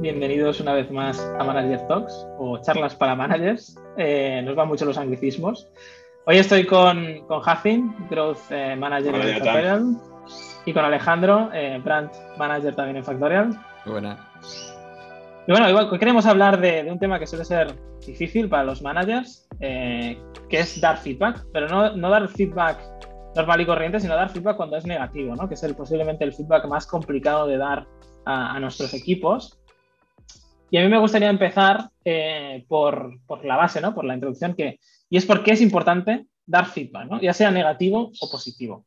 Bienvenidos una vez más a Manager Talks o charlas para managers. Eh, nos van mucho los anglicismos. Hoy estoy con, con Jafin, Growth eh, Manager en Factorial, y con Alejandro, eh, Brand Manager también en Factorial. Muy buena. Y bueno, igual queremos hablar de, un tema que suele ser difícil para los managers, que es dar feedback, pero no, no dar feedback normal y corriente, sino dar feedback cuando es negativo, ¿no? que es el, posiblemente el feedback más complicado de dar a, nuestros equipos. Y a mí me gustaría empezar eh, por, por, la base, ¿no? por la introducción, que, y es por qué es importante dar feedback, ¿no? ya sea negativo o positivo.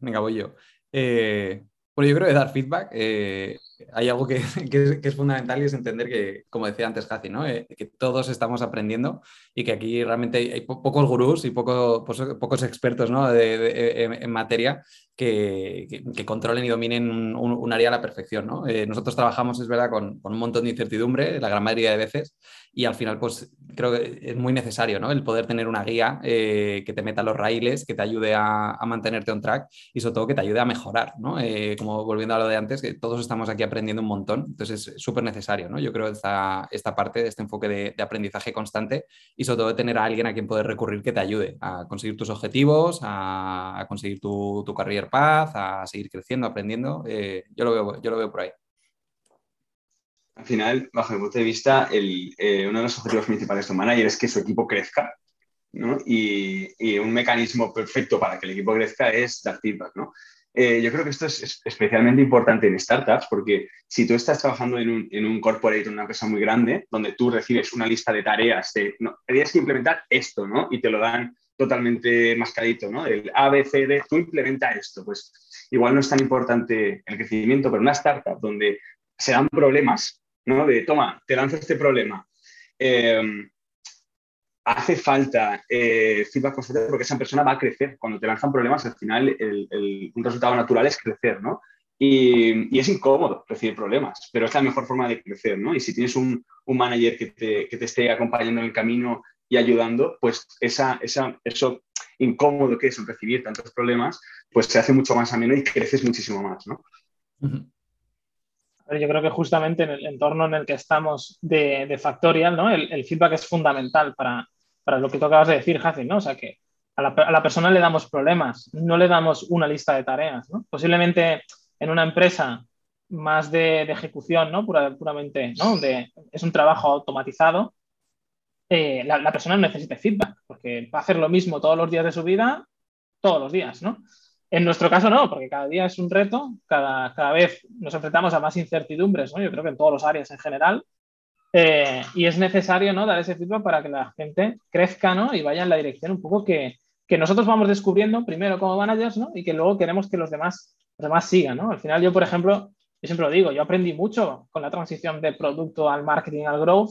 Venga, voy yo. Eh, bueno, yo creo que dar feedback, eh, hay algo que, es fundamental y es entender que, como decía antes Jaci, ¿no? Eh, que todos estamos aprendiendo y que aquí realmente hay, pocos gurús y pocos expertos ¿no? en, materia que, controlen y dominen un, área a la perfección. ¿no? Eh, nosotros trabajamos, es verdad, con, un montón de incertidumbre la gran mayoría de veces y al final pues creo que es muy necesario ¿no? el poder tener una guía que te meta los raíles, que te ayude a, mantenerte on track y sobre todo que te ayude a mejorar. ¿no? como volviendo a lo de antes, que todos estamos aquí aprendiendo un montón, entonces es súper necesario, ¿no? Yo creo esta, esta parte de este enfoque de, aprendizaje constante y sobre todo de tener a alguien a quien poder recurrir que te ayude a conseguir tus objetivos, a, conseguir tu, tu, path, a seguir creciendo, aprendiendo. Eh, yo, lo veo, yo lo veo por ahí. Al final, bajo mi punto de vista, el, eh, uno de los objetivos principales de un manager es que su equipo crezca ¿no? y, y, un mecanismo perfecto para que el equipo crezca es dar feedback. ¿no? Eh, yo creo que esto es especialmente importante en startups porque si tú estás trabajando en un, en un corporate, en una empresa muy grande, donde tú recibes una lista de tareas, de, no, tienes que implementar esto, ¿no? Y te lo dan totalmente mascadito, ¿no? El A, B, C, D, tú implementa esto. Pues igual no es tan importante el crecimiento, pero una startup donde se dan problemas, ¿no? De, toma, te lanzo este problema. Eh, hace falta eh, feedback constante porque esa persona va a crecer. Cuando te lanzan problemas, al final el, un resultado natural es crecer, ¿no? Y, es incómodo recibir problemas, pero es la mejor forma de crecer, ¿no? Y si tienes un, manager que te, esté acompañando en el camino y ayudando, pues esa, esa, eso incómodo que es recibir tantos problemas, pues se hace mucho más ameno y creces muchísimo más, ¿no? yo creo que justamente en el entorno en el que estamos de, Factorial, ¿no? el, feedback es fundamental para, para lo que tú acabas de decir, Jacin, ¿no? O sea, que a la, persona le damos problemas, no le damos una lista de tareas, ¿no? Posiblemente en una empresa más de, ejecución, ¿no? puramente, ¿no? De, es un trabajo automatizado, eh, la, persona no necesita feedback, porque va a hacer lo mismo todos los días de su vida, todos los días, ¿no? En nuestro caso no, porque cada día es un reto, cada, cada vez nos enfrentamos a más incertidumbres, ¿no? Yo creo que en todas las áreas en general, eh, y es necesario ¿no? dar ese feedback para que la gente crezca ¿no? y vaya en la dirección un poco que, que nosotros vamos descubriendo primero como managers ¿no? y que luego queremos que los demás, los demás sigan. ¿no? Al final yo, por ejemplo, yo siempre lo digo, yo aprendí mucho con la transición de producto al marketing, al growth,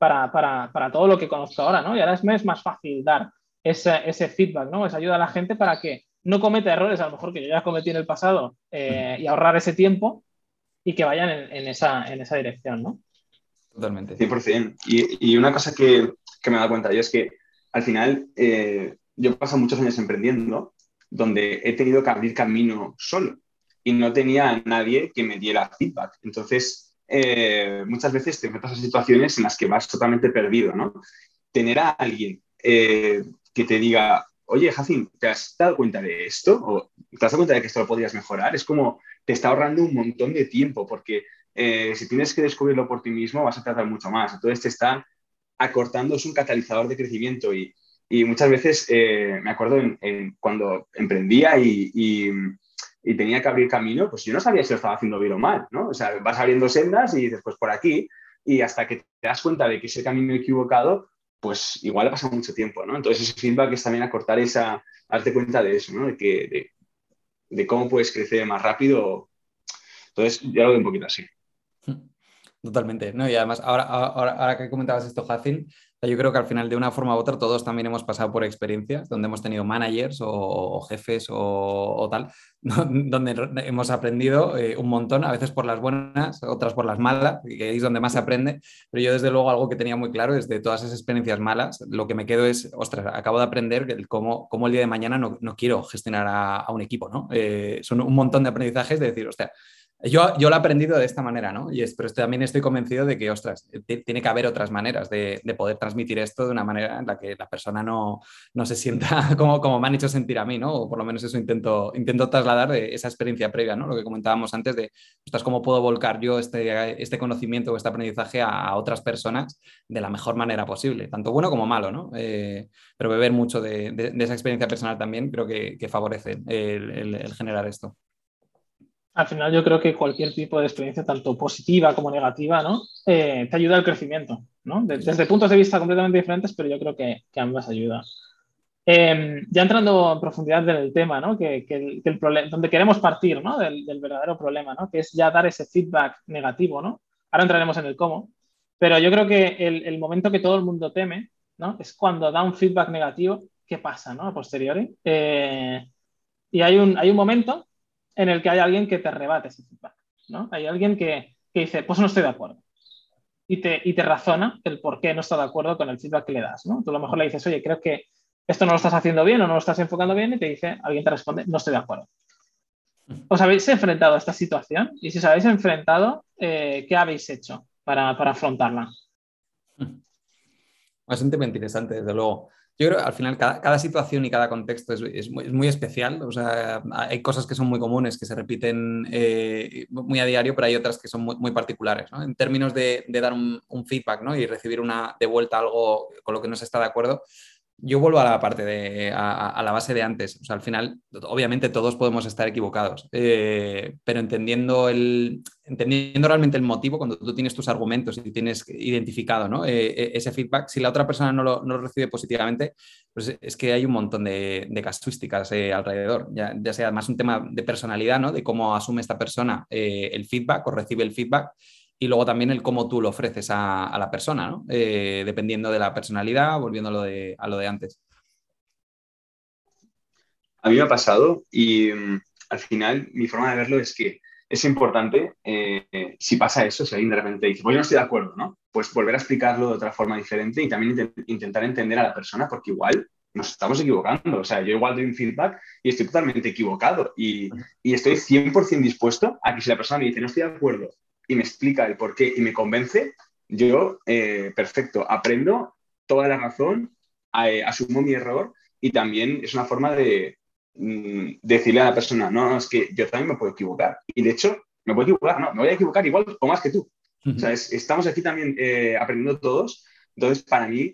para, para, para todo lo que conozco ahora. ¿no? Y ahora es, es más fácil dar ese, ese, feedback, ¿no? esa ayuda a la gente para que no cometa errores, a lo mejor que yo ya cometí en el pasado, eh, y ahorrar ese tiempo y que vayan en, en, esa, en esa dirección. ¿no? Totalmente. 100%. Y, y una cosa que, que, me he dado cuenta yo es que al final eh, yo he pasado muchos años emprendiendo donde he tenido que abrir camino solo y no tenía a nadie que me diera feedback. Entonces, eh, muchas veces te metes a situaciones en las que vas totalmente perdido, ¿no? Tener a alguien eh, que te diga, oye, Jacin, ¿te has dado cuenta de esto? ¿O te has dado cuenta de que esto lo podrías mejorar? Es como, te está ahorrando un montón de tiempo porque eh, si tienes que descubrirlo por ti mismo, vas a tardar mucho más. Entonces te está acortando, es un catalizador de crecimiento y, y muchas veces eh, me acuerdo en, cuando emprendía y, y, tenía que abrir camino, pues yo no sabía si lo estaba haciendo bien o mal, ¿no? O sea, vas abriendo sendas y dices, pues por aquí, y hasta que te das cuenta de que ese camino equivocado, pues igual ha pasado mucho tiempo, ¿no? Entonces ese feedback es también acortar esa, darte cuenta de eso, ¿no? De, que, de cómo puedes crecer más rápido. Entonces, yo lo veo un poquito así. Totalmente, ¿no? Y además, ahora, ahora, ahora que comentabas esto, Jacin, yo creo que al final, de una forma u otra, todos también hemos pasado por experiencias donde hemos tenido managers o, jefes o, tal, donde hemos aprendido eh, un montón, a veces por las buenas, otras por las malas, que es donde más se aprende. Pero yo, desde luego, algo que tenía muy claro es de todas esas experiencias malas, lo que me quedo es, ostras, acabo de aprender cómo, cómo el día de mañana no, quiero gestionar a, un equipo, ¿no? Eh, son un montón de aprendizajes de decir, ostras, Yo, yo lo he aprendido de esta manera, ¿no? Y pero también estoy convencido de que, ostras, tiene que haber otras maneras de, de, poder transmitir esto de una manera en la que la persona no, no se sienta como, como me han hecho sentir a mí, ¿no? O por lo menos eso intento, intento trasladar de esa experiencia previa, ¿no? Lo que comentábamos antes de, ¿cómo puedo volcar yo este, este conocimiento o este aprendizaje a, otras personas de la mejor manera posible, tanto bueno como malo, ¿no? Eh, pero beber mucho de, esa experiencia personal también creo que, que favorece el, el, el generar esto al final yo creo que cualquier tipo de experiencia, tanto positiva como negativa, ¿no? Eh, te ayuda al crecimiento, ¿no? Desde, puntos de vista completamente diferentes, pero yo creo que, que ambas ayudan. Eh, ya entrando en profundidad en el tema, ¿no? Que, que el, el problema, donde queremos partir, ¿no? Del, del, verdadero problema, ¿no? Que es ya dar ese feedback negativo, ¿no? Ahora entraremos en el cómo, pero yo creo que el, el momento que todo el mundo teme, ¿no? Es cuando da un feedback negativo, ¿qué pasa, ¿no? A posteriori. Eh, y hay un, hay un momento en el que hay alguien que te rebate ese feedback. ¿no? Hay alguien que, que, dice, pues no estoy de acuerdo. Y te, y te razona el por qué no está de acuerdo con el feedback que le das. ¿no? Tú a lo mejor le dices, oye, creo que esto no lo estás haciendo bien o no lo estás enfocando bien y te dice, alguien te responde, no estoy de acuerdo. ¿Os habéis enfrentado a esta situación? Y si os habéis enfrentado, eh, ¿qué habéis hecho para, para afrontarla? Bastante interesante, desde luego. Yo creo que al final cada, situación y cada contexto es, es, muy, es, muy, especial. O sea, hay cosas que son muy comunes, que se repiten eh, muy a diario, pero hay otras que son muy, particulares. ¿no? En términos de, dar un, un, feedback ¿no? y recibir una de vuelta algo con lo que no se está de acuerdo, yo vuelvo a la parte de, a, a, la base de antes. O sea, al final, obviamente todos podemos estar equivocados, eh, pero entendiendo, el, entendiendo realmente el motivo, cuando tú tienes tus argumentos y tienes identificado ¿no? eh, ese feedback, si la otra persona no lo, no lo, recibe positivamente, pues es que hay un montón de, de casuísticas eh, alrededor, ya, ya, sea más un tema de personalidad, ¿no? de cómo asume esta persona eh, el feedback o recibe el feedback y luego también el cómo tú lo ofreces a, la persona, ¿no? eh, dependiendo de la personalidad, volviendo a lo de, antes. A mí me ha pasado y um, al final mi forma de verlo es que es importante, eh, si pasa eso, si alguien de repente dice, pues yo no estoy de acuerdo, ¿no? Pues volver a explicarlo de otra forma diferente y también int intentar entender a la persona, porque igual nos estamos equivocando. O sea, yo igual doy un feedback y estoy totalmente equivocado y, y estoy 100% dispuesto a que si la persona me dice, no estoy de acuerdo, y me explica el por qué y me convence, yo, eh, perfecto, aprendo toda la razón, eh, asumo mi error y también es una forma de mm, decirle a la persona, no, no, es que yo también me puedo equivocar. Y de hecho, me puedo equivocar, no, me voy a equivocar igual o más que tú. Uh -huh. O sea, es, estamos aquí también eh, aprendiendo todos. Entonces, para mí,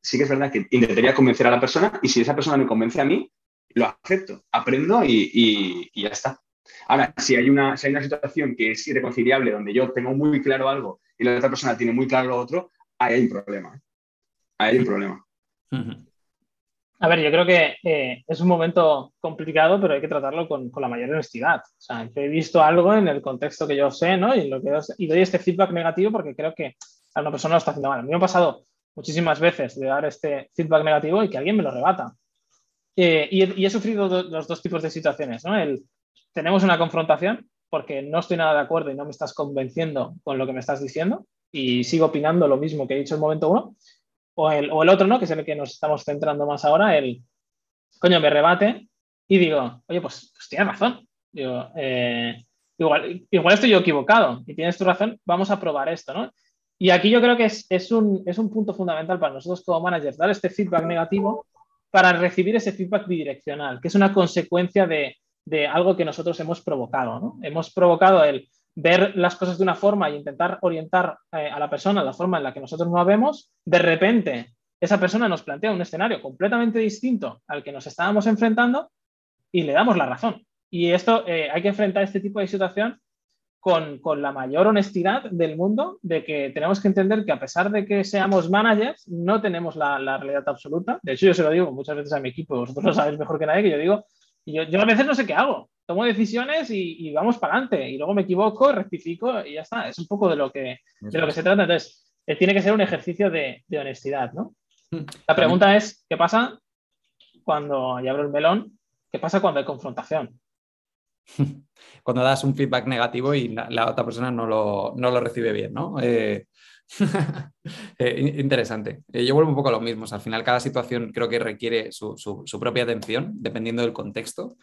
sí que es verdad que intentaría convencer a la persona y si esa persona me convence a mí, lo acepto, aprendo y, y, y ya está. Ahora, si hay, una, si hay una situación que es irreconciliable, donde yo tengo muy claro algo y la otra persona tiene muy claro lo otro, ahí hay un problema. Ahí hay un problema. A ver, yo creo que eh, es un momento complicado, pero hay que tratarlo con, con, la mayor honestidad. O sea, he visto algo en el contexto que yo sé, ¿no? Y, lo que, y doy este feedback negativo porque creo que a una persona lo está haciendo mal. A mí me ha pasado muchísimas veces de dar este feedback negativo y que alguien me lo rebata. Eh, y, he, sufrido do, los dos tipos de situaciones, ¿no? Tenemos una confrontación porque no estoy nada de acuerdo y no me estás convenciendo con lo que me estás diciendo y sigo opinando lo mismo que he dicho en el momento uno. O el, o el otro, ¿no? Que es el que nos estamos centrando más ahora, el, coño, me rebate y digo, oye, pues, pues tienes razón. Digo, eh, igual, igual estoy yo equivocado y tienes tu razón, vamos a probar esto, ¿no? Y aquí yo creo que es, es, un, es un punto fundamental para nosotros como managers, dar este feedback negativo para recibir ese feedback bidireccional, que es una consecuencia de, de algo que nosotros hemos provocado. Hemos provocado el ver las cosas de una forma e intentar orientar eh, a la persona la forma en la que nosotros no vemos. De repente, esa persona nos plantea un escenario completamente distinto al que nos estábamos enfrentando y le damos la razón. Y esto eh, hay que enfrentar este tipo de situación con, con, la mayor honestidad del mundo, de que tenemos que entender que a pesar de que seamos managers, no tenemos la, la realidad absoluta. De hecho, yo se lo digo muchas veces a mi equipo, vosotros lo sabéis mejor que nadie, que yo digo, y yo, yo, a veces no sé qué hago. Tomo decisiones y, y vamos para adelante. Y luego me equivoco, rectifico y ya está. Es un poco de lo que, de lo que se trata. Entonces, eh, tiene que ser un ejercicio de, de, honestidad, ¿no? La pregunta es, ¿qué pasa cuando, y abro el melón, qué pasa cuando hay confrontación? Cuando das un feedback negativo y la, la otra persona no lo, no lo, recibe bien, ¿no? Eh, eh, interesante. Eh, yo vuelvo un poco a lo mismo. O sea, al final, cada situación creo que requiere su, propia atención, dependiendo del contexto.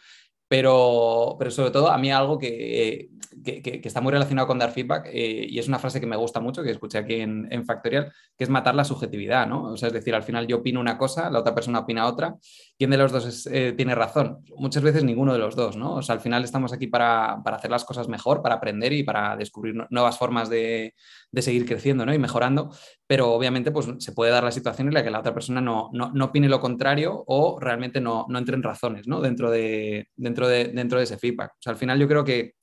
Pero, pero sobre todo, a mí algo que, que, está muy relacionado con dar feedback eh, y es una frase que me gusta mucho, que escuché aquí en, en, Factorial, que es matar la subjetividad, ¿no? O sea, es decir, al final yo opino una cosa, la otra persona opina otra. ¿Quién de los dos eh, tiene razón? Muchas veces ninguno de los dos, ¿no? O sea, al final estamos aquí para, para hacer las cosas mejor, para aprender y para descubrir nuevas formas de, de seguir creciendo ¿no? y mejorando, pero obviamente pues, se puede dar la situación en la que la otra persona no, no, no opine lo contrario o realmente no, no entre en razones ¿no? dentro, de, dentro, de, dentro de ese feedback. O sea, al final yo creo que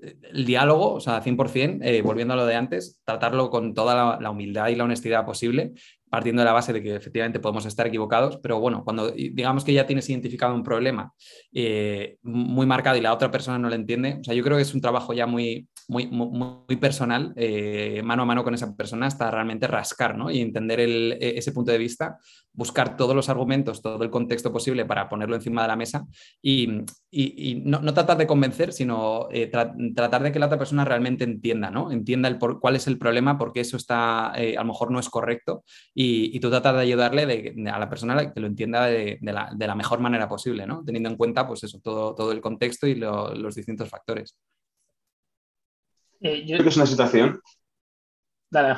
eh, el diálogo, o sea, 100%, eh, volviendo a lo de antes, tratarlo con toda la, la, humildad y la honestidad posible partiendo de la base de que efectivamente podemos estar equivocados, pero bueno, cuando digamos que ya tienes identificado un problema eh, muy marcado y la otra persona no lo entiende, o sea, yo creo que es un trabajo ya muy, muy, muy, personal, eh, mano a mano con esa persona, hasta realmente rascar ¿no? y entender e, ese punto de vista, buscar todos los argumentos, todo el contexto posible para ponerlo encima de la mesa y, no, tratar de convencer, sino eh, tra tratar de que la otra persona realmente entienda, ¿no? entienda el por, cuál es el problema, porque eso está, a lo mejor no es correcto tú tratas de ayudarle a la persona que lo entienda de, la, mejor manera posible, ¿no? Teniendo en cuenta, pues eso, todo, todo el contexto y los distintos factores. Eh, yo creo que es una situación.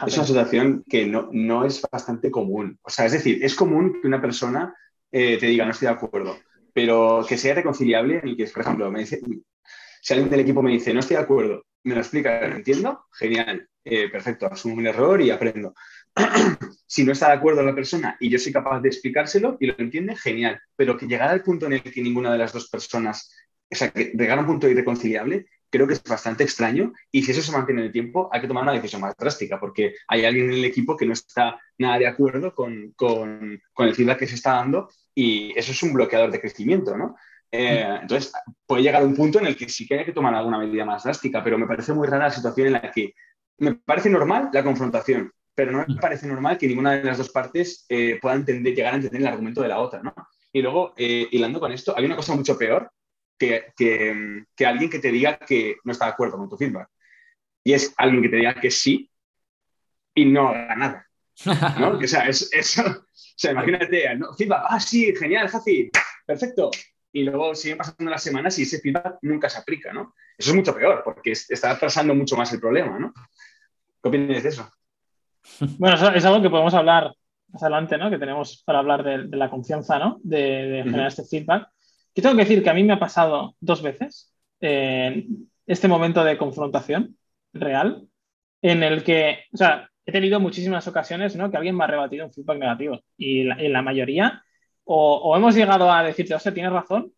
es una situación que no, no, es bastante común. O sea, es decir, es común que una persona eh, te diga no estoy de acuerdo, pero que sea reconciliable en el que, por ejemplo, me dice, si alguien del equipo me dice no estoy de acuerdo, me lo explica, lo entiendo, genial, eh, perfecto, asumo un error y aprendo. si no está de acuerdo la persona y yo soy capaz de explicárselo y lo entiende, genial. Pero que llegar al punto en el que ninguna de las dos personas, o sea, que llegar a un punto irreconciliable, creo que es bastante extraño y si eso se mantiene en el tiempo, hay que tomar una decisión más drástica porque hay alguien en el equipo que no está nada de acuerdo con, con, con el feedback que se está dando y eso es un bloqueador de crecimiento, ¿no? Eh, entonces, puede llegar a un punto en el que sí que hay que tomar alguna medida más drástica, pero me parece muy rara la situación en la que me parece normal la confrontación, pero no me parece normal que ninguna de las dos partes eh, pueda entender, llegar a entender el argumento de la otra, ¿no? Y luego, eh, hilando con esto, hay una cosa mucho peor que, que, alguien que te diga que no está de acuerdo con tu feedback. Y es alguien que te diga que sí y no haga nada. ¿no? o sea, es, o sea, imagínate, ¿no? feedback, ah, sí, genial, fácil, perfecto. Y luego siguen pasando las semanas y ese feedback nunca se aplica, ¿no? Eso es mucho peor, porque está atrasando mucho más el problema, ¿no? ¿Qué opinas de eso? Bueno, es algo que podemos hablar más adelante, ¿no? Que tenemos para hablar de, la confianza, ¿no? De, generar este feedback. Que tengo que decir que a mí me ha pasado dos veces eh, este momento de confrontación real, en el que, o sea, he tenido muchísimas ocasiones, ¿no? Que alguien me ha rebatido un feedback negativo. Y en la mayoría, o, hemos llegado a decirte, o sea, tienes razón,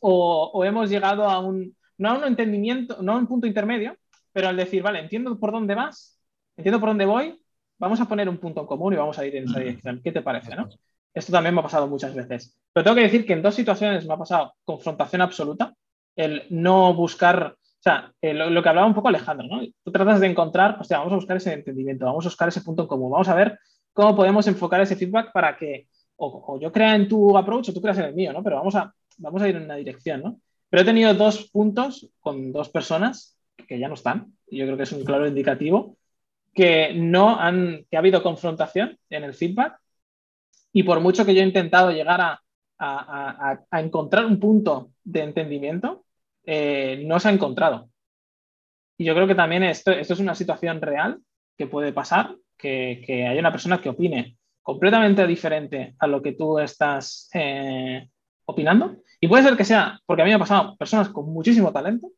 o, o, hemos llegado a un, no a un entendimiento, no a un punto intermedio, pero al decir, vale, entiendo por dónde vas, entiendo por dónde voy, vamos a poner un punto en común y vamos a ir en esa dirección. ¿Qué te parece? ¿no? Esto también me ha pasado muchas veces. Pero tengo que decir que en dos situaciones me ha pasado confrontación absoluta, el no buscar, o sea, lo, que hablaba un poco Alejandro, ¿no? Tú tratas de encontrar, o sea, vamos a buscar ese entendimiento, vamos a buscar ese punto en común, vamos a ver cómo podemos enfocar ese feedback para que o, yo crea en tu approach o tú creas en el mío, ¿no? Pero vamos a, vamos a ir en una dirección, ¿no? Pero he tenido dos puntos con dos personas que ya no están, y yo creo que es un claro indicativo que no han, que ha habido confrontación en el feedback y por mucho que yo he intentado llegar a, encontrar un punto de entendimiento, eh, no se ha encontrado. Y yo creo que también esto, esto es una situación real que puede pasar, que, que hay una persona que opine completamente diferente a lo que tú estás eh, opinando. Y puede ser que sea, porque a mí me ha pasado, personas con muchísimo talento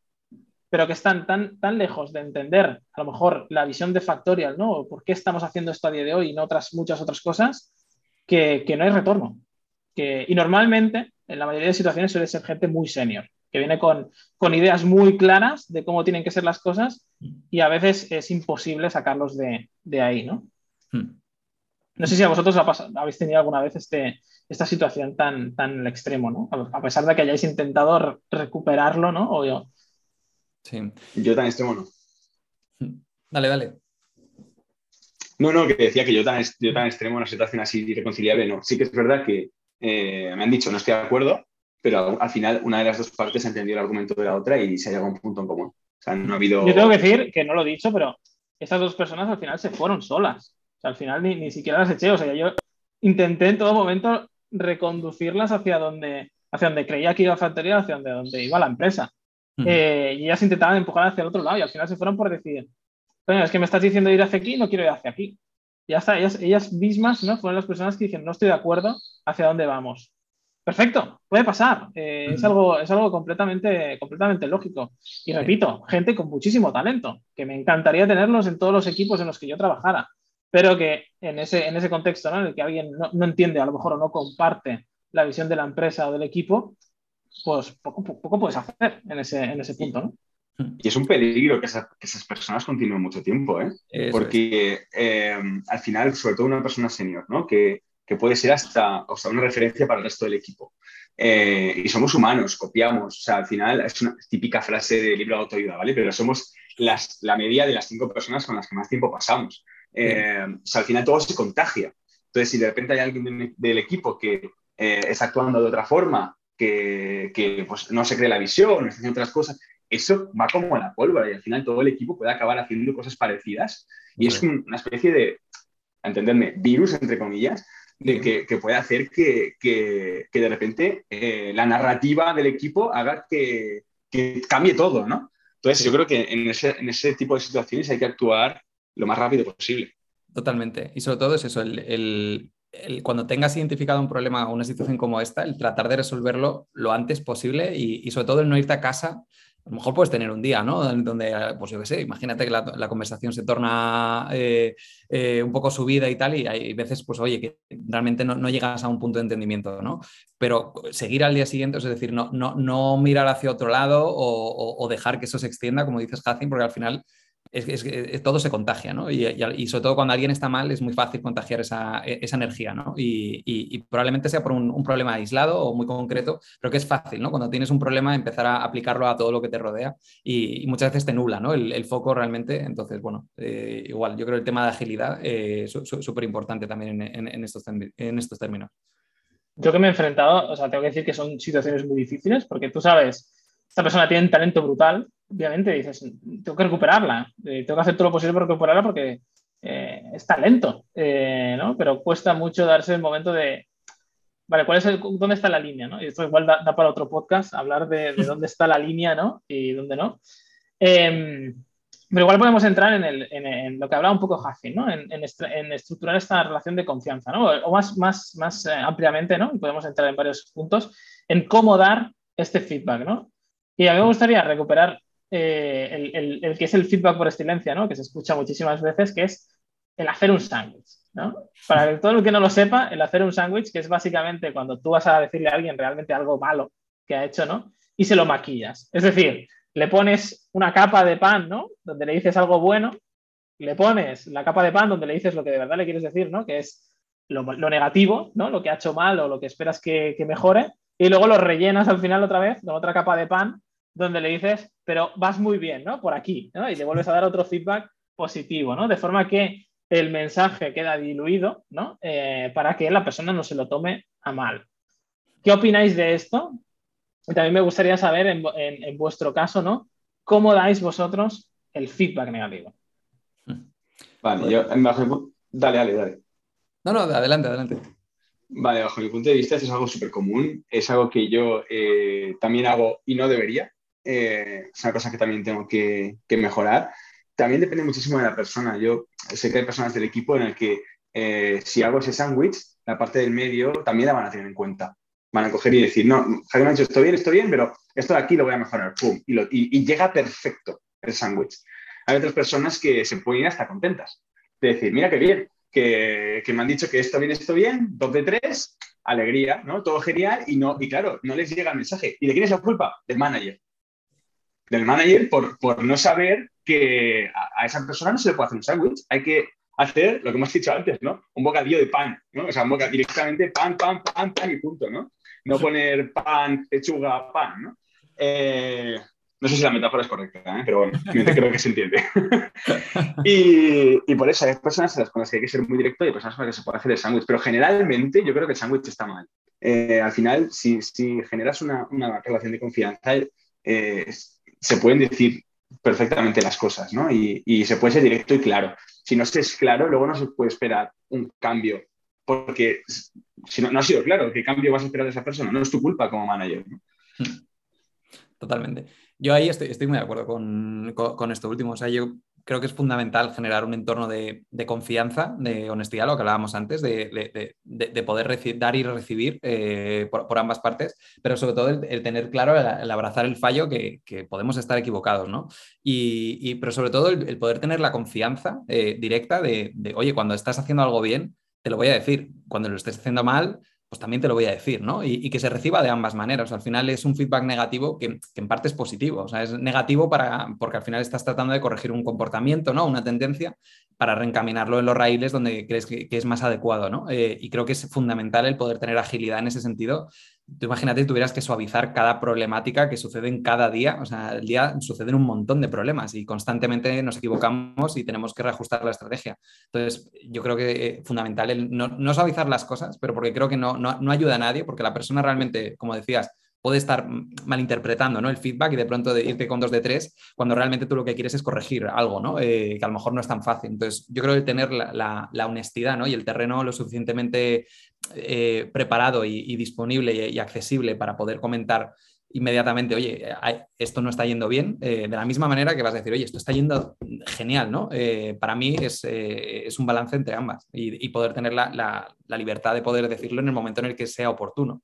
pero que están tan, tan lejos de entender a lo mejor la visión de Factorial, ¿no? ¿Por qué estamos haciendo esto a día de hoy y no otras muchas otras cosas? Que, que no hay retorno. Que, y normalmente, en la mayoría de situaciones, suele ser gente muy senior, que viene con, con, ideas muy claras de cómo tienen que ser las cosas y a veces es imposible sacarlos de, de ahí, ¿no? Hmm. No sé si a vosotros habéis tenido alguna vez este, esta situación tan, tan extremo, ¿no? A pesar de que hayáis intentado recuperarlo, ¿no? O, Sí. Yo tan extremo no. Dale, dale. No, no, que decía que yo tan, yo tan extremo en una situación así irreconciliable, no. Sí que es verdad que eh, me han dicho no estoy de acuerdo, pero al final una de las dos partes ha entendido el argumento de la otra y se ha llegado a un punto en común. O sea, no ha habido... Yo tengo que decir que no lo he dicho, pero estas dos personas al final se fueron solas. O sea, al final ni, ni siquiera las eché. O sea, yo intenté en todo momento reconducirlas hacia donde, hacia donde creía que iba a Factoría, hacia donde, donde iba la empresa. Eh, y ellas intentaban empujar hacia el otro lado y al final se fueron por decir, bueno, es que me estás diciendo ir hacia aquí, no quiero ir hacia aquí. Y ya está, ellas, ellas mismas ¿no? fueron las personas que dijeron, no estoy de acuerdo hacia dónde vamos. Perfecto, puede pasar. Eh, es algo, es algo completamente, completamente lógico. Y repito, gente con muchísimo talento, que me encantaría tenerlos en todos los equipos en los que yo trabajara, pero que en ese, en ese contexto ¿no? en el que alguien no, no, entiende a lo mejor o no comparte la visión de la empresa o del equipo, pues poco, poco puedes hacer en ese, en ese punto. ¿no? Y es un peligro que, esa, que esas personas continúen mucho tiempo, ¿eh? porque eh, al final, sobre todo una persona senior, ¿no? que que puede ser hasta, o sea, una referencia para el resto del equipo. Eh, y somos humanos, copiamos, o sea, al final es una típica frase de libro de autoayuda, ¿vale? Pero somos las, la media de las cinco personas con las que más tiempo pasamos. Eh, o sea, al final todo se contagia. Entonces, si de repente hay alguien del equipo que eh, está actuando de otra forma, que, que pues, no se cree la visión, no está haciendo otras cosas, eso va como la pólvora y al final todo el equipo puede acabar haciendo cosas parecidas. Y es una especie de, entendedme, virus, entre comillas, de que, puede hacer que, de repente eh, la narrativa del equipo haga que, cambie todo, ¿no? Entonces, yo creo que en ese, tipo de situaciones hay que actuar lo más rápido posible. Totalmente. Y sobre todo es eso, el, cuando tengas identificado un problema o una situación como esta, el tratar de resolverlo lo antes posible y, sobre todo el no irte a casa a lo mejor puedes tener un día, ¿no? Donde, pues yo qué sé, imagínate que la, conversación se torna eh, eh, un poco subida y tal, y hay veces, pues oye, que realmente no, llegas a un punto de entendimiento, ¿no? Pero seguir al día siguiente, es decir, no, no, no mirar hacia otro lado o, dejar que eso se extienda, como dices, Hacin, porque al final es, que todo se contagia, ¿no? Y, sobre todo cuando alguien está mal es muy fácil contagiar esa, e, energía, ¿no? Y, probablemente sea por un, problema aislado o muy concreto, pero que es fácil, ¿no? Cuando tienes un problema empezar a aplicarlo a todo lo que te rodea y, muchas veces te nubla, ¿no? El, foco realmente, entonces, bueno, eh, igual, yo creo el tema de agilidad es eh, súper importante también en, estos, en estos términos. Yo que me he enfrentado, o sea, tengo que decir que son situaciones muy difíciles porque tú sabes, esta persona tiene un talento brutal, obviamente dices, tengo que recuperarla, eh, tengo que hacer todo lo posible por recuperarla porque eh, es talento, eh, ¿no? Pero cuesta mucho darse el momento de, vale, ¿cuál es el, ¿dónde está la línea? ¿no? Y esto igual da, para otro podcast, hablar de, dónde está la línea, ¿no? Y dónde no. Em, pero igual podemos entrar en, lo que hablaba un poco Jaci, ¿no? En, estructurar esta relación de confianza, ¿no? O más, más, más ampliamente, ¿no? Podemos entrar en varios puntos en cómo dar este feedback, ¿no? Y a mí me gustaría recuperar eh, el, que es el feedback por excelencia, ¿no? que se escucha muchísimas veces, que es el hacer un sándwich. ¿no? Para todo el que no lo sepa, el hacer un sándwich, que es básicamente cuando tú vas a decirle a alguien realmente algo malo que ha hecho, ¿no? Y se lo maquillas. Es decir, le pones una capa de pan, ¿no? Donde le dices algo bueno, le pones la capa de pan donde le dices lo que de verdad le quieres decir, ¿no? Que es lo, negativo, ¿no? Lo que ha hecho mal o lo que esperas que, que mejore. Y luego lo rellenas al final otra vez con otra capa de pan donde le dices, pero vas muy bien, ¿no? Por aquí, ¿no? Y le vuelves a dar otro feedback positivo, ¿no? De forma que el mensaje queda diluido, ¿no? Eh, para que la persona no se lo tome a mal. ¿Qué opináis de esto? También me gustaría saber, en, vuestro caso, ¿no? ¿Cómo dais vosotros el feedback negativo? Vale, yo, dale, dale, dale. No, no, adelante, adelante. Vale, bajo mi punto de vista, esto es algo súper común, es algo que yo eh, también hago y no debería, eh, es una cosa que también tengo que, mejorar. También depende muchísimo de la persona. Yo sé que hay personas del equipo en el que eh, si hago ese sándwich, la parte del medio también la van a tener en cuenta. Van a coger y decir, no, Javier me ha dicho, estoy bien, estoy bien, pero esto de aquí lo voy a mejorar. ¡Pum! Y, llega perfecto el sándwich. Hay otras personas que se pueden ir hasta contentas. De decir, mira qué bien, que, me han dicho que esto bien, esto bien, dos de tres, alegría, ¿no? Todo genial y, no, y claro, no les llega el mensaje. ¿Y de quién es la culpa? Del manager del manager por, por no saber que a, esa persona no se le puede hacer un sándwich. Hay que hacer lo que hemos dicho antes, ¿no? Un bocadillo de pan, ¿no? O sea, un bocadillo directamente pan, pan, pan, pan y punto, ¿no? No poner pan, lechuga, pan, ¿no? Eh, no sé si la metáfora es correcta, ¿eh? pero bueno, creo que se entiende. y, y, por eso hay personas con las que hay que ser muy directo y hay personas con las que se puede hacer el sándwich, pero generalmente yo creo que el sándwich está mal. Eh, al final, si, si generas una, una, relación de confianza, eh, se pueden decir perfectamente las cosas, ¿no? Y, se puede ser directo y claro. Si no se es claro, luego no se puede esperar un cambio, porque si no, no ha sido claro, ¿qué cambio vas a esperar de esa persona? No es tu culpa como manager. Totalmente. Yo ahí estoy, estoy muy de acuerdo con, con, esto último. O sea, yo creo que es fundamental generar un entorno de, confianza, de honestidad, lo que hablábamos antes, de, poder dar y recibir eh, por, ambas partes, pero sobre todo el, tener claro, el, abrazar el fallo que, podemos estar equivocados, ¿no? Y, pero sobre todo el, poder tener la confianza eh, directa de, oye, cuando estás haciendo algo bien, te lo voy a decir, cuando lo estés haciendo mal, pues también te lo voy a decir, ¿no? Y, que se reciba de ambas maneras. Al final es un feedback negativo que, en parte es positivo. O sea, es negativo para, porque al final estás tratando de corregir un comportamiento, ¿no? Una tendencia para reencaminarlo en los raíles donde crees que, es más adecuado, ¿no? Eh, y creo que es fundamental el poder tener agilidad en ese sentido tú imagínate, tuvieras que suavizar cada problemática que sucede en cada día. O sea, el día suceden un montón de problemas y constantemente nos equivocamos y tenemos que reajustar la estrategia. Entonces, yo creo que es fundamental el no, suavizar las cosas, pero porque creo que no, no, ayuda a nadie, porque la persona realmente, como decías, puede estar malinterpretando ¿no? el feedback y de pronto de irte con dos de tres cuando realmente tú lo que quieres es corregir algo, ¿no? Eh, que a lo mejor no es tan fácil. Entonces, yo creo que tener la, la, honestidad ¿no? y el terreno lo suficientemente eh, preparado y, disponible y, accesible para poder comentar inmediatamente, oye, esto no está yendo bien, eh, de la misma manera que vas a decir, oye, esto está yendo genial, ¿no? para mí es, es, un balance entre ambas y, poder tener la, la libertad de poder decirlo en el momento en el que sea oportuno.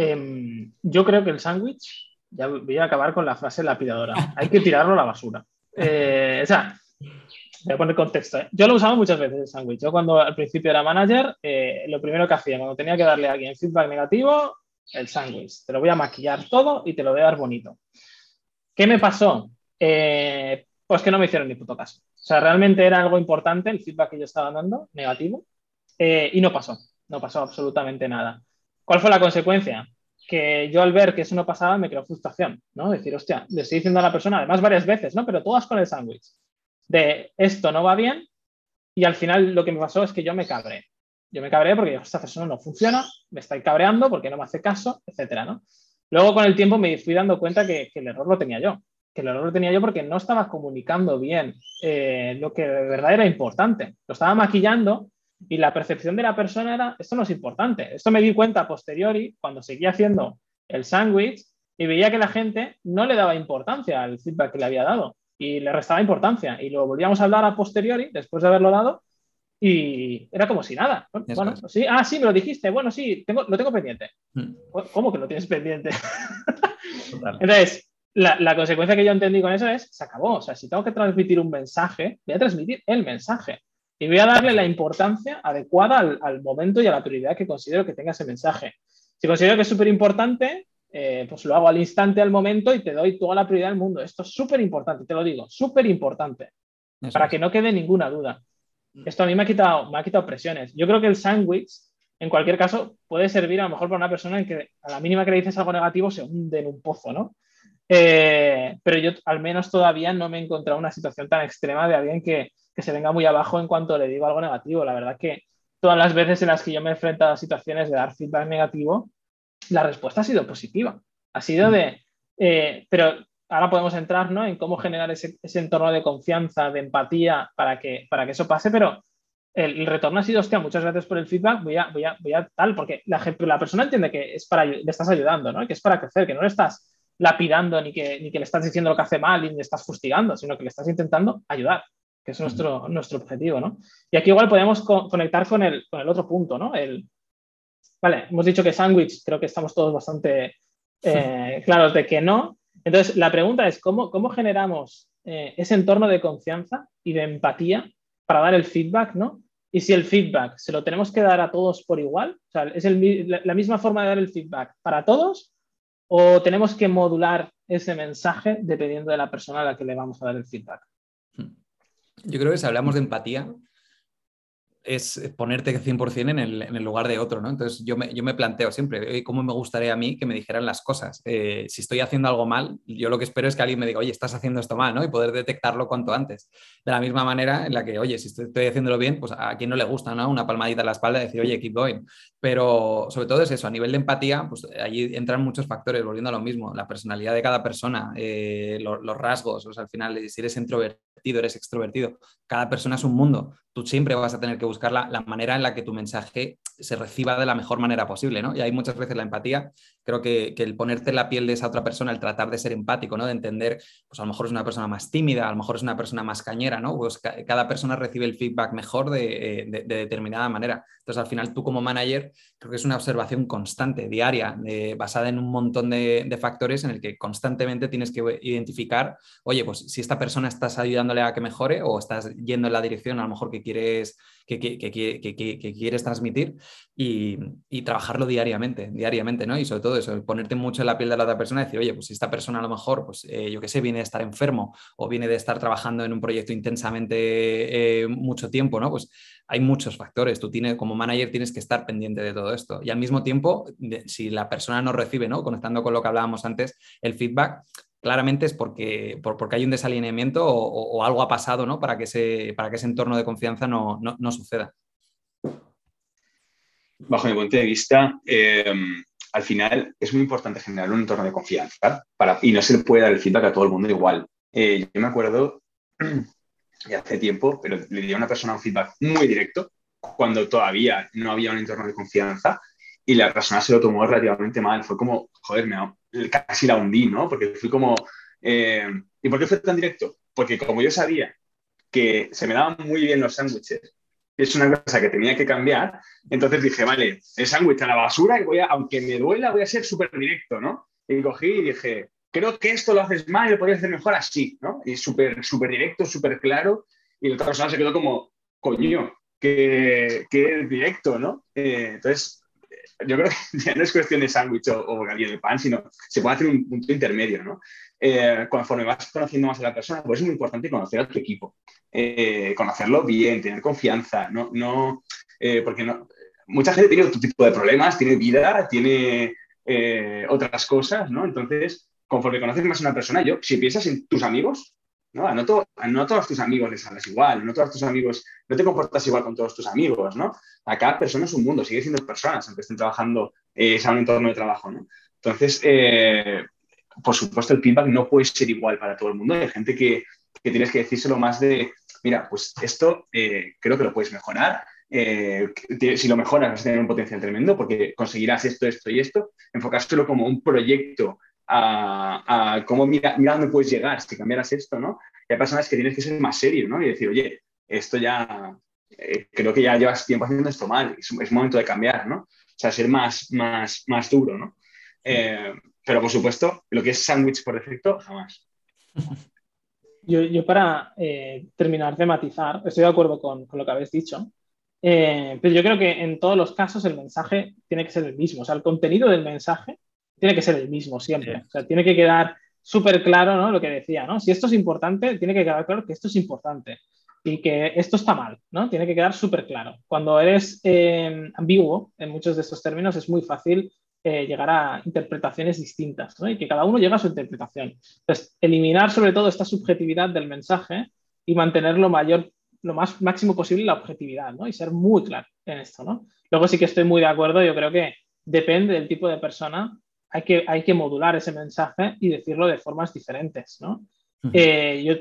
Em, yo creo que el sándwich, ya voy a acabar con la frase lapidadora, hay que tirarlo a la basura. Eh, o sea, voy a poner contexto. ¿eh? Yo lo usaba muchas veces el sándwich. Yo cuando al principio era manager, eh, lo primero que hacía cuando tenía que darle a alguien feedback negativo, el sándwich. Te lo voy a maquillar todo y te lo voy a dar bonito. ¿Qué me pasó? pues que no me hicieron ni puto caso. O sea, realmente era algo importante el feedback que yo estaba dando, negativo, y no pasó. No pasó absolutamente nada. ¿Cuál fue la consecuencia? Que yo al ver que eso no pasaba me creó frustración, ¿no? Decir, hostia, le estoy diciendo a la persona, además varias veces, ¿no? Pero todas con el sándwich, de esto no va bien y al final lo que me pasó es que yo me cabré. Yo me cabré porque esta persona no funciona, me está cabreando porque no me hace caso, etcétera, ¿no? Luego con el tiempo me fui dando cuenta que, el error lo tenía yo, que el error lo tenía yo porque no estaba comunicando bien eh, lo que de verdad era importante. Lo estaba maquillando y la percepción de la persona era, esto no es importante. Esto me di cuenta a posteriori cuando seguía haciendo el sándwich y veía que la gente no le daba importancia al feedback que le había dado y le restaba importancia. Y lo volvíamos a hablar a posteriori, después de haberlo dado, y era como si nada. Bueno, sí, ah, sí, me lo dijiste. Bueno, sí, tengo, lo tengo pendiente. Hmm. ¿Cómo que lo tienes pendiente? Entonces, la, la, consecuencia que yo entendí con eso es, se acabó. O sea, si tengo que transmitir un mensaje, voy a transmitir el mensaje. Y voy a darle la importancia adecuada al, momento y a la prioridad que considero que tenga ese mensaje. Si considero que es súper importante, eh, pues lo hago al instante, al momento y te doy toda la prioridad del mundo. Esto es súper importante, te lo digo, súper importante, para que no quede ninguna duda. Esto a mí me ha, quitado, me ha quitado presiones. Yo creo que el sándwich, en cualquier caso, puede servir a lo mejor para una persona en que a la mínima que le dices algo negativo se hunde en un pozo, ¿no? Eh, pero yo al menos todavía no me he encontrado una situación tan extrema de alguien que, que se venga muy abajo en cuanto le digo algo negativo. La verdad que todas las veces en las que yo me he enfrentado a situaciones de dar feedback negativo, la respuesta ha sido positiva. Ha sido de, eh, pero ahora podemos entrar ¿no? en cómo generar ese, entorno de confianza, de empatía para que, para que eso pase, pero el, retorno ha sido, hostia, muchas gracias por el feedback, voy a, voy a, voy a tal, porque la, la persona entiende que es para, le estás ayudando, ¿no? que es para crecer, que no le estás lapidando ni que, ni que le estás diciendo lo que hace mal y le estás fustigando, sino que le estás intentando ayudar que es nuestro, nuestro objetivo, ¿no? Y aquí igual podemos conectar con el, con el otro punto, ¿no? El, vale, hemos dicho que sándwich, creo que estamos todos bastante eh, claros de que no. Entonces, la pregunta es, ¿cómo, cómo generamos eh, ese entorno de confianza y de empatía para dar el feedback, ¿no? Y si el feedback se lo tenemos que dar a todos por igual, o sea, ¿es la misma forma de dar el feedback para todos o tenemos que modular ese mensaje dependiendo de la persona a la que le vamos a dar el feedback? Yo creo que si hablamos de empatía, es ponerte 100% en el, en el lugar de otro, ¿no? Entonces yo me, yo me planteo siempre, ¿cómo me gustaría a mí que me dijeran las cosas? Eh, si estoy haciendo algo mal, yo lo que espero es que alguien me diga, oye, estás haciendo esto mal, ¿no? Y poder detectarlo cuanto antes. De la misma manera en la que, oye, si estoy, haciéndolo bien, pues a quien no le gusta, ¿no? Una palmadita en la espalda y decir, oye, keep going. Pero sobre todo es eso, a nivel de empatía, pues allí entran muchos factores, volviendo a lo mismo, la personalidad de cada persona, eh, los rasgos, o sea, al final, si eres introvertido, eres extrovertido. Cada persona es un mundo. Tú siempre vas a tener que buscar la, la manera en la que tu mensaje se reciba de la mejor manera posible, ¿no? Y hay muchas veces la empatía, creo que, que, el ponerte la piel de esa otra persona, el tratar de ser empático, ¿no? De entender, pues a lo mejor es una persona más tímida, a lo mejor es una persona más cañera, ¿no? Pues ca cada persona recibe el feedback mejor de, de, de, determinada manera. Entonces, al final, tú como manager, creo que es una observación constante, diaria, basada en un montón de, factores en el que constantemente tienes que identificar, oye, pues si esta persona estás ayudándole a que mejore o estás yendo en la dirección a lo mejor que quieres que, que, que quieres transmitir y, y, trabajarlo diariamente, diariamente, ¿no? Y sobre todo eso, ponerte mucho en la piel de la otra persona y decir, oye, pues si esta persona a lo mejor, pues eh, yo qué sé, viene de estar enfermo o viene de estar trabajando en un proyecto intensamente eh, mucho tiempo, ¿no? Pues hay muchos factores. Tú tienes, como manager tienes que estar pendiente de todo esto. Y al mismo tiempo, si la persona no recibe, ¿no? Conectando con lo que hablábamos antes, el feedback, claramente es porque, por, porque hay un desalineamiento o, algo ha pasado ¿no? para, que ese, para que ese entorno de confianza no, no, suceda. Bajo mi punto de vista, eh, al final es muy importante generar un entorno de confianza para, y no se le puede dar el feedback a todo el mundo igual. Eh, yo me acuerdo, ya hace tiempo, pero le di a una persona un feedback muy directo cuando todavía no había un entorno de confianza y la persona se lo tomó relativamente mal. Fue como, joder, casi la hundí, ¿no? Porque fui como... Eh, ¿Y por qué fue tan directo? Porque como yo sabía que se me daban muy bien los sándwiches, es una cosa que tenía que cambiar, entonces dije, vale, el sándwich a la basura y voy a, aunque me duela, voy a ser súper directo, ¿no? Y cogí y dije, creo que esto lo haces mal lo podrías hacer mejor así, ¿no? Y súper, súper directo, súper claro. Y la otra persona se quedó como, coño, que, que directo, ¿no? Eh, entonces, yo creo que ya no es cuestión de sándwich o, o de pan, sino se puede hacer un punto intermedio, ¿no? Eh, conforme vas conociendo más a la persona, pues es muy importante conocer a tu equipo, eh, conocerlo bien, tener confianza, no, no eh, porque no, mucha gente tiene otro tipo de problemas, tiene vida, tiene otras cosas, ¿no? Entonces, conforme conoces más a una persona, yo, si piensas en tus amigos, ¿no? A no, to a no todos tus amigos les hablas igual, no todos tus amigos, no te comportas igual con todos tus amigos, ¿no? A cada persona es un mundo, sigue siendo personas, aunque estén trabajando en un entorno de trabajo, ¿no? Entonces, por supuesto, el feedback no puede ser igual para todo el mundo. Hay gente que, que tienes que decírselo más de, mira, pues esto eh, creo que lo puedes mejorar. Eh, si lo mejoras vas a tener un potencial tremendo porque conseguirás esto, esto y esto. Enfocárselo como un proyecto a, a cómo mira, mira dónde puedes llegar si cambiaras esto, ¿no? Y hay personas que tienes que ser más serio, ¿no? Y decir, oye, esto ya, eh, creo que ya llevas tiempo haciendo esto mal, es, es, momento de cambiar, ¿no? O sea, ser más, más, más duro, ¿no? Pero por supuesto, lo que es sándwich por defecto, jamás. Yo, yo para eh, terminar de matizar, estoy de acuerdo con, con lo que habéis dicho, eh, pero yo creo que en todos los casos el mensaje tiene que ser el mismo. O sea, el contenido del mensaje tiene que ser el mismo siempre. Sí. O sea, tiene que quedar súper claro ¿no? lo que decía, ¿no? Si esto es importante, tiene que quedar claro que esto es importante y que esto está mal, ¿no? Tiene que quedar súper claro. Cuando eres eh, ambiguo en muchos de estos términos es muy fácil eh, llegar a interpretaciones distintas ¿no? y que cada uno lleva a su interpretación. Entonces, eliminar sobre todo esta subjetividad del mensaje y mantener lo mayor, lo más máximo posible la objetividad ¿no? y ser muy claro en esto. ¿no? Luego sí que estoy muy de acuerdo, yo creo que depende del tipo de persona, hay que, hay que modular ese mensaje y decirlo de formas diferentes. ¿no? Uh -huh. eh, yo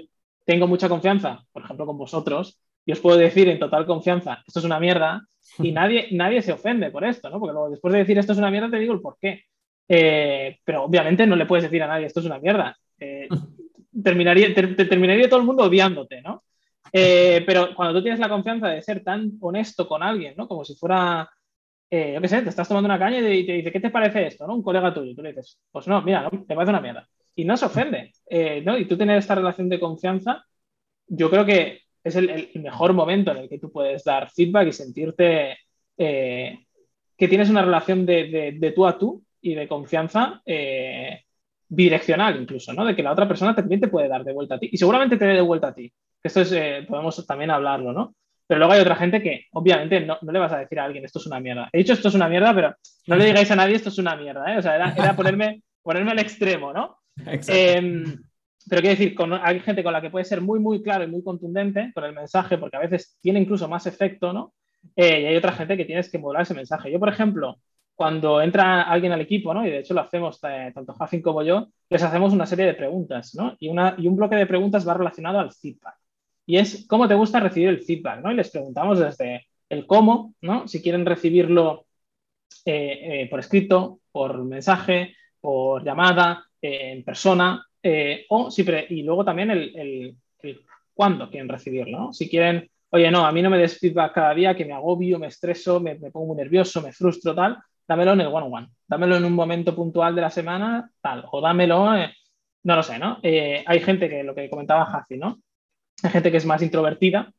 tengo mucha confianza, por ejemplo, con vosotros, y os puedo decir en total confianza, esto es una mierda, y nadie, nadie se ofende por esto, ¿no? Porque luego después de decir esto es una mierda, te digo el por qué. Eh, pero obviamente no le puedes decir a nadie esto es una mierda. Eh, terminaría, te, te, terminaría todo el mundo odiándote, ¿no? Eh, pero cuando tú tienes la confianza de ser tan honesto con alguien, ¿no? Como si fuera, yo qué sé, te estás tomando una caña y te dice, ¿qué te parece esto? ¿no? Un colega tuyo, y tú le dices, pues no, mira, no, te parece una mierda. Y no se ofende, ¿no? Y tú tener esta relación de confianza, yo creo que es el, el, mejor momento en el que tú puedes dar feedback y sentirte eh, que tienes una relación de, de, de, tú a tú y de confianza eh, bidireccional incluso, ¿no? De que la otra persona también te puede dar de vuelta a ti y seguramente te dé de vuelta a ti. Esto es, eh, podemos también hablarlo, ¿no? Pero luego hay otra gente que obviamente no, no, le vas a decir a alguien esto es una mierda. He dicho esto es una mierda, pero no le digáis a nadie esto es una mierda, ¿eh? O sea, era, era ponerme, ponerme al extremo, ¿no? Eh, pero quiero decir, hay gente con la que puede ser muy, muy claro y muy contundente con el mensaje, porque a veces tiene incluso más efecto, ¿no? Eh, y hay otra gente que tienes que modular ese mensaje. Yo, por ejemplo, cuando entra alguien al equipo, ¿no? Y de hecho lo hacemos eh, tanto Jafin como yo, les hacemos una serie de preguntas, ¿no? Y, una, y un bloque de preguntas va relacionado al feedback. y es cómo te gusta recibir el feedback, ¿no? Y les preguntamos desde el cómo, ¿no? Si quieren recibirlo eh, por escrito, por mensaje, por llamada, en persona, o si y luego también el, cuándo quieren recibirlo. Si quieren, oye, no, a mí no me des feedback cada día, que me agobio, me estreso, me, me pongo muy nervioso, me frustro, tal, dámelo en el one-on-one, dámelo en un momento puntual de la semana, tal, o dámelo, no lo sé, ¿no? hay gente que, lo que comentaba Jaci, ¿no? Hay gente que es más introvertida,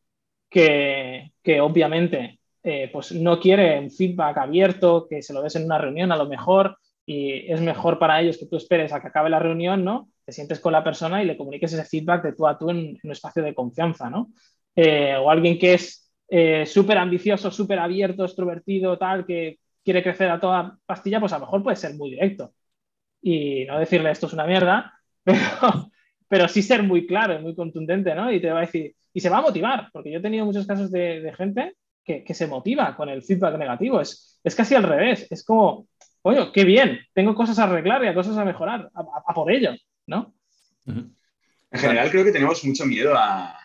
que, que obviamente eh, pues no quiere un feedback abierto, que se lo des en una reunión a lo mejor, y es mejor para ellos que tú esperes a que acabe la reunión, ¿no? Te sientes con la persona y le comuniques ese feedback de tú a tú en, un espacio de confianza, ¿no? Eh, o alguien que es eh, súper ambicioso, súper abierto, extrovertido, tal, que quiere crecer a toda pastilla, pues a lo mejor puede ser muy directo. Y no decirle esto es una mierda, pero, pero sí ser muy claro y muy contundente, ¿no? Y te va a decir, y se va a motivar, porque yo he tenido muchos casos de, gente que, se motiva con el feedback negativo. Es, es casi al revés. Es como, oye, qué bien, tengo cosas a arreglar y cosas a mejorar, a, por ello, ¿no? En general creo que tenemos mucho miedo a...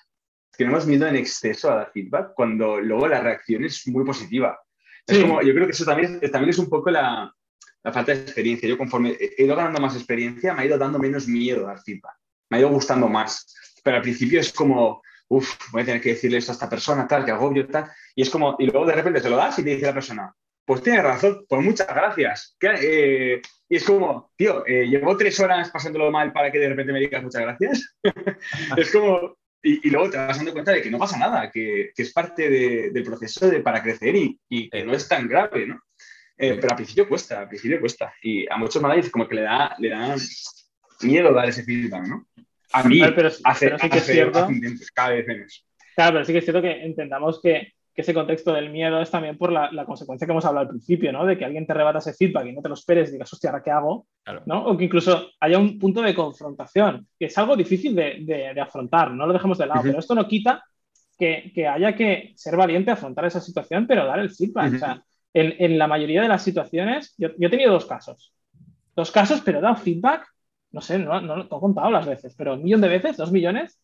Tenemos miedo en exceso a dar feedback cuando luego la reacción es muy positiva. Es como, yo creo que eso también, también es un poco la, la falta de experiencia. Yo conforme he ido ganando más experiencia, me ha ido dando menos miedo a dar feedback. Me ha ido gustando más. Pero al principio es como, uff, voy a tener que decirle esto a esta persona, tal, que agobio, tal. Y es como, y luego de repente se lo das y te dice la persona, pues tiene razón, pues muchas gracias. Eh, y es como, tío, eh, llevo tres horas pasándolo mal para que de repente me digas muchas gracias. es como, y, luego te vas dando cuenta de que no pasa nada, que, que es parte de, del proceso de, para crecer y, y, que no es tan grave, ¿no? Eh, pero al principio cuesta, al principio cuesta. Y a muchos managers como que le da, le da miedo dar ese feedback, ¿no? a mí pero, sí que es cierto, cada vez menos. Claro, pero sí que es cierto que entendamos que, que ese contexto del miedo es también por la, la, consecuencia que hemos hablado al principio, ¿no? De que alguien te rebata ese feedback y no te lo esperes y digas, hostia, ¿ahora qué hago? ¿no? O que incluso haya un punto de confrontación, que es algo difícil de, de, afrontar, no lo dejemos de lado, pero esto no quita que, que, haya que ser valiente afrontar esa situación, pero dar el feedback. O sea, en, en, la mayoría de las situaciones, yo, yo, he tenido dos casos. Dos casos, pero he dado feedback no sé, no, no, he contado las veces, pero un millón de veces, dos millones.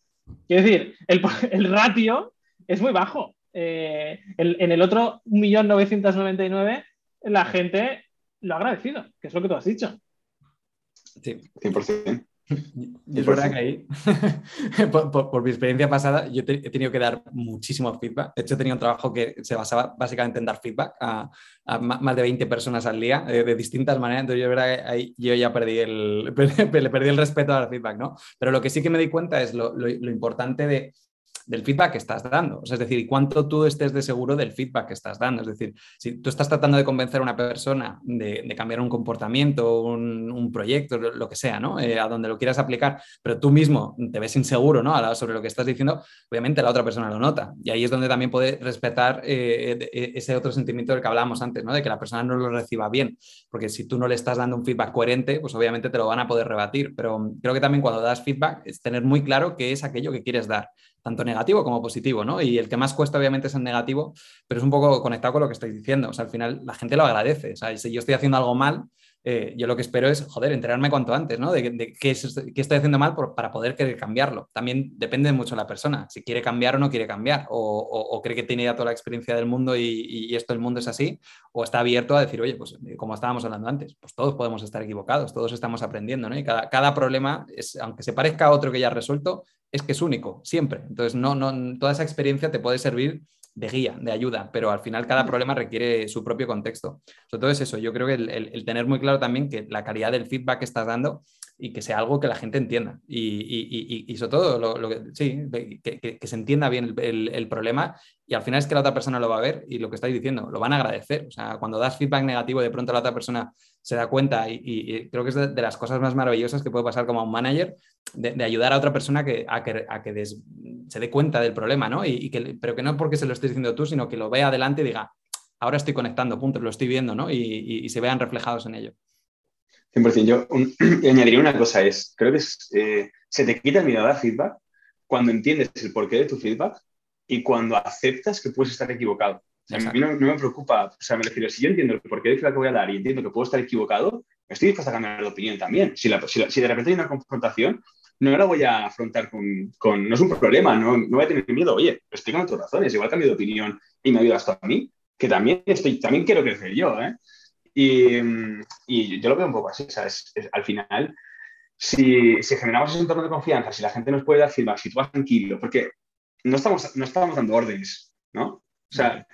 Quiero decir, el, el ratio es muy bajo. Eh, en el otro 1.999.000, la gente lo ha agradecido, que es lo que tú has dicho. Sí, 100%. Y es verdad que ahí, por, mi experiencia pasada, yo he tenido que dar muchísimo feedback. De hecho, he tenido un trabajo que se basaba básicamente en dar feedback a, más de 20 personas al día, eh, de distintas maneras. Entonces, yo, verdad que ahí yo ya perdí el, perdí el respeto al feedback, ¿no? Pero lo que sí que me di cuenta es lo, lo importante de del feedback que estás dando. es decir, cuánto tú estés de seguro del feedback que estás dando. Es decir, si tú estás tratando de convencer a una persona de, cambiar un comportamiento, un, proyecto, lo, que sea, ¿no? Eh, a donde lo quieras aplicar, pero tú mismo te ves inseguro ¿no? sobre lo que estás diciendo, obviamente la otra persona lo nota. Y ahí es donde también puede respetar eh, e, ese otro sentimiento del que hablábamos antes, ¿no? de que la persona no lo reciba bien. Porque si tú no le estás dando un feedback coherente, pues obviamente te lo van a poder rebatir. Pero creo que también cuando das feedback es tener muy claro qué es aquello que quieres dar tanto negativo como positivo, ¿no? Y el que más cuesta obviamente es el negativo, pero es un poco conectado con lo que estáis diciendo. O sea, al final la gente lo agradece. O sea, si yo estoy haciendo algo mal, eh, yo lo que espero es, joder, enterarme cuanto antes, ¿no? De, qué, estoy haciendo mal para poder querer cambiarlo. También depende mucho de la persona, si quiere cambiar o no quiere cambiar, o, cree que tiene ya toda la experiencia del mundo y, esto el mundo es así, o está abierto a decir, oye, pues eh, como estábamos hablando antes, pues todos podemos estar equivocados, todos estamos aprendiendo, ¿no? Y cada, cada problema, es, aunque se parezca a otro que ya ha resuelto, es que es único, siempre. Entonces, no, no, toda esa experiencia te puede servir de guía, de ayuda, pero al final cada problema requiere su propio contexto. Sobre todo es eso, yo creo que el, tener muy claro también que la calidad del feedback que estás dando y que sea algo que la gente entienda. Y, sobre todo, lo, que, sí, que, se entienda bien el, problema y al final es que la otra persona lo va a ver y lo que estáis diciendo, lo van a agradecer. O sea, cuando das feedback negativo, de pronto la otra persona se da cuenta y, creo que es de, las cosas más maravillosas que puede pasar como un manager, de, ayudar a otra persona que, a que, a que se dé cuenta del problema, ¿no? Y, que, pero que no porque se lo estés diciendo tú, sino que lo vea adelante y diga, ahora estoy conectando, punto, lo estoy viendo, ¿no? Y, se vean reflejados en ello. 100%. Yo añadiría una cosa, es, creo que eh, se te quita el miedo a dar feedback cuando entiendes el porqué de tu feedback y cuando aceptas que puedes estar equivocado. a mí no, me preocupa, o sea, me refiero, si yo entiendo el porqué de feedback que voy a dar y entiendo que puedo estar equivocado, estoy dispuesto a cambiar de opinión también. Si, si, de repente hay una confrontación, no la voy a afrontar con, no es un problema, no, no voy a tener miedo, oye, explícame tus razones, igual cambio de opinión y me ayudas a mí, que también estoy, también quiero crecer yo, ¿eh? Y, yo lo veo un poco así, ¿sabes? al final, si, si, generamos ese entorno de confianza, si la gente nos puede dar feedback, si tú vas tranquilo, porque no estamos, no estamos dando órdenes, ¿no? O sea,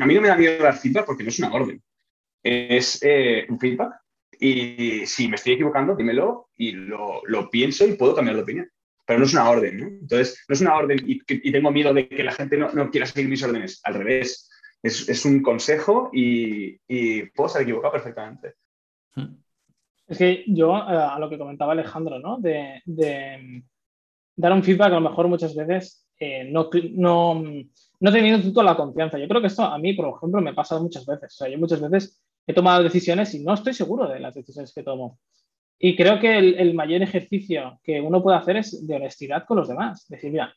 a mí no me da miedo dar feedback porque no es una orden, es eh, un feedback y si me estoy equivocando, dímelo y lo, lo, pienso y puedo cambiar de opinión. Pero no es una orden, ¿no? Entonces, no es una orden y, y tengo miedo de que la gente no, no, quiera seguir mis órdenes. Al revés, es, es un consejo y, y, puedo estar equivocado perfectamente. Es que yo, eh, a lo que comentaba Alejandro, ¿no? De, de dar un feedback, a lo mejor muchas veces eh, no, no, no he tenido toda la confianza. Yo creo que esto a mí, por ejemplo, me ha pasado muchas veces. O sea, yo muchas veces he tomado decisiones y no estoy seguro de las decisiones que tomo. Y creo que el, mayor ejercicio que uno puede hacer es de honestidad con los demás. Decir, mira,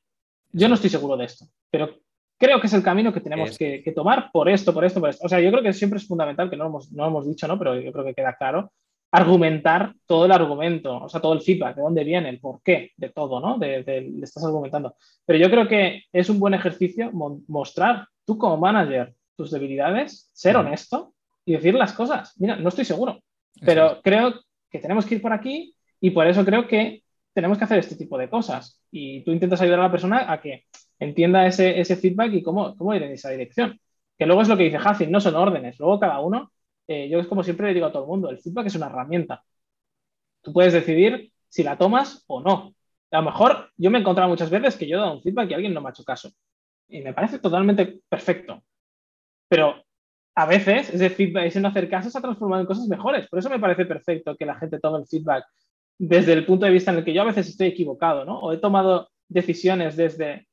yo no estoy seguro de esto, pero creo que es el camino que tenemos que, tomar por esto, por esto, por esto. O sea, yo creo que siempre es fundamental, que no lo hemos, no hemos dicho, ¿no? pero yo creo que queda claro, argumentar todo el argumento, o sea, todo el feedback, de dónde viene, el por qué de todo, ¿no? De, de, estás argumentando. Pero yo creo que es un buen ejercicio mostrar tú como manager tus debilidades, ser honesto y decir las cosas. Mira, no estoy seguro, pero creo que tenemos que ir por aquí y por eso creo que tenemos que hacer este tipo de cosas. Y tú intentas ayudar a la persona a que entienda ese, ese feedback y cómo, cómo ir en esa dirección. Que luego es lo que dice Hacin, no son órdenes. Luego cada uno, eh, yo es como siempre le digo a todo el mundo, el feedback es una herramienta. Tú puedes decidir si la tomas o no. A lo mejor yo me he encontrado muchas veces que yo he dado un feedback y alguien no me ha hecho caso. Y me parece totalmente perfecto. Pero a veces ese feedback, ese no hacer caso se ha transformado en cosas mejores. Por eso me parece perfecto que la gente tome el feedback desde el punto de vista en el que yo a veces estoy equivocado, ¿no? O he tomado decisiones desde,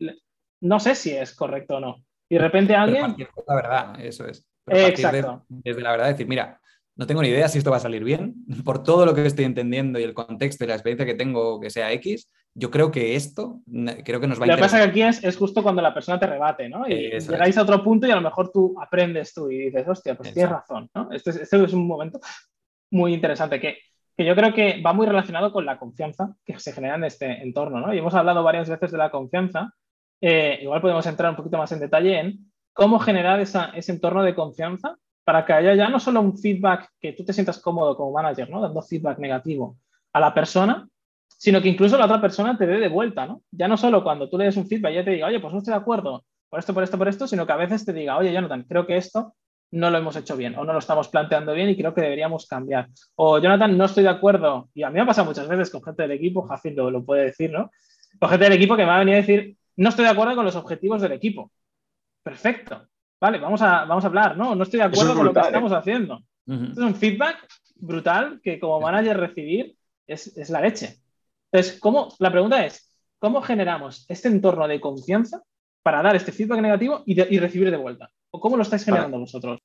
no sé si es correcto o no. Y de repente alguien... la verdad, eso es. Exacto. desde la verdad, decir, mira, no tengo ni idea si esto va a salir bien. Por todo lo que estoy entendiendo y el contexto y la experiencia que tengo, que sea X, yo creo que esto, creo que nos va a Lo que pasa que aquí es, es, justo cuando la persona te rebate, ¿no? Y llegáis a otro punto y a lo mejor tú aprendes tú y dices, hostia, pues tienes razón, ¿no? Este, este, es un momento muy interesante que, que, yo creo que va muy relacionado con la confianza que se genera en este entorno, ¿no? Y hemos hablado varias veces de la confianza. Eh, igual podemos entrar un poquito más en detalle en cómo generar ese entorno de confianza para que haya ya no solo un feedback que tú te sientas cómodo como manager, ¿no? Dando feedback negativo a la persona, sino que incluso la otra persona te dé de vuelta, ¿no? Ya no solo cuando tú le des un feedback ya te diga, oye, pues no estoy de acuerdo por esto, por esto, por esto, sino que a veces te diga, oye, Jonathan, creo que esto no lo hemos hecho bien o no lo estamos planteando bien y creo que deberíamos cambiar. O Jonathan, no estoy de acuerdo, y a mí me ha pasado muchas veces con gente del equipo, Jacinto lo, puede decir, ¿no? Con gente del equipo que me ha venido a decir, no estoy de acuerdo con los objetivos del equipo. Perfecto. Vale, vamos a, vamos a hablar, ¿no? No estoy de acuerdo con lo que ¿eh? estamos haciendo. Es un feedback brutal que como manager recibir es, es la leche. Entonces, ¿cómo, la pregunta es, ¿cómo generamos este entorno de confianza para dar este feedback negativo y, y recibir de vuelta? ¿O cómo lo estáis generando vosotros?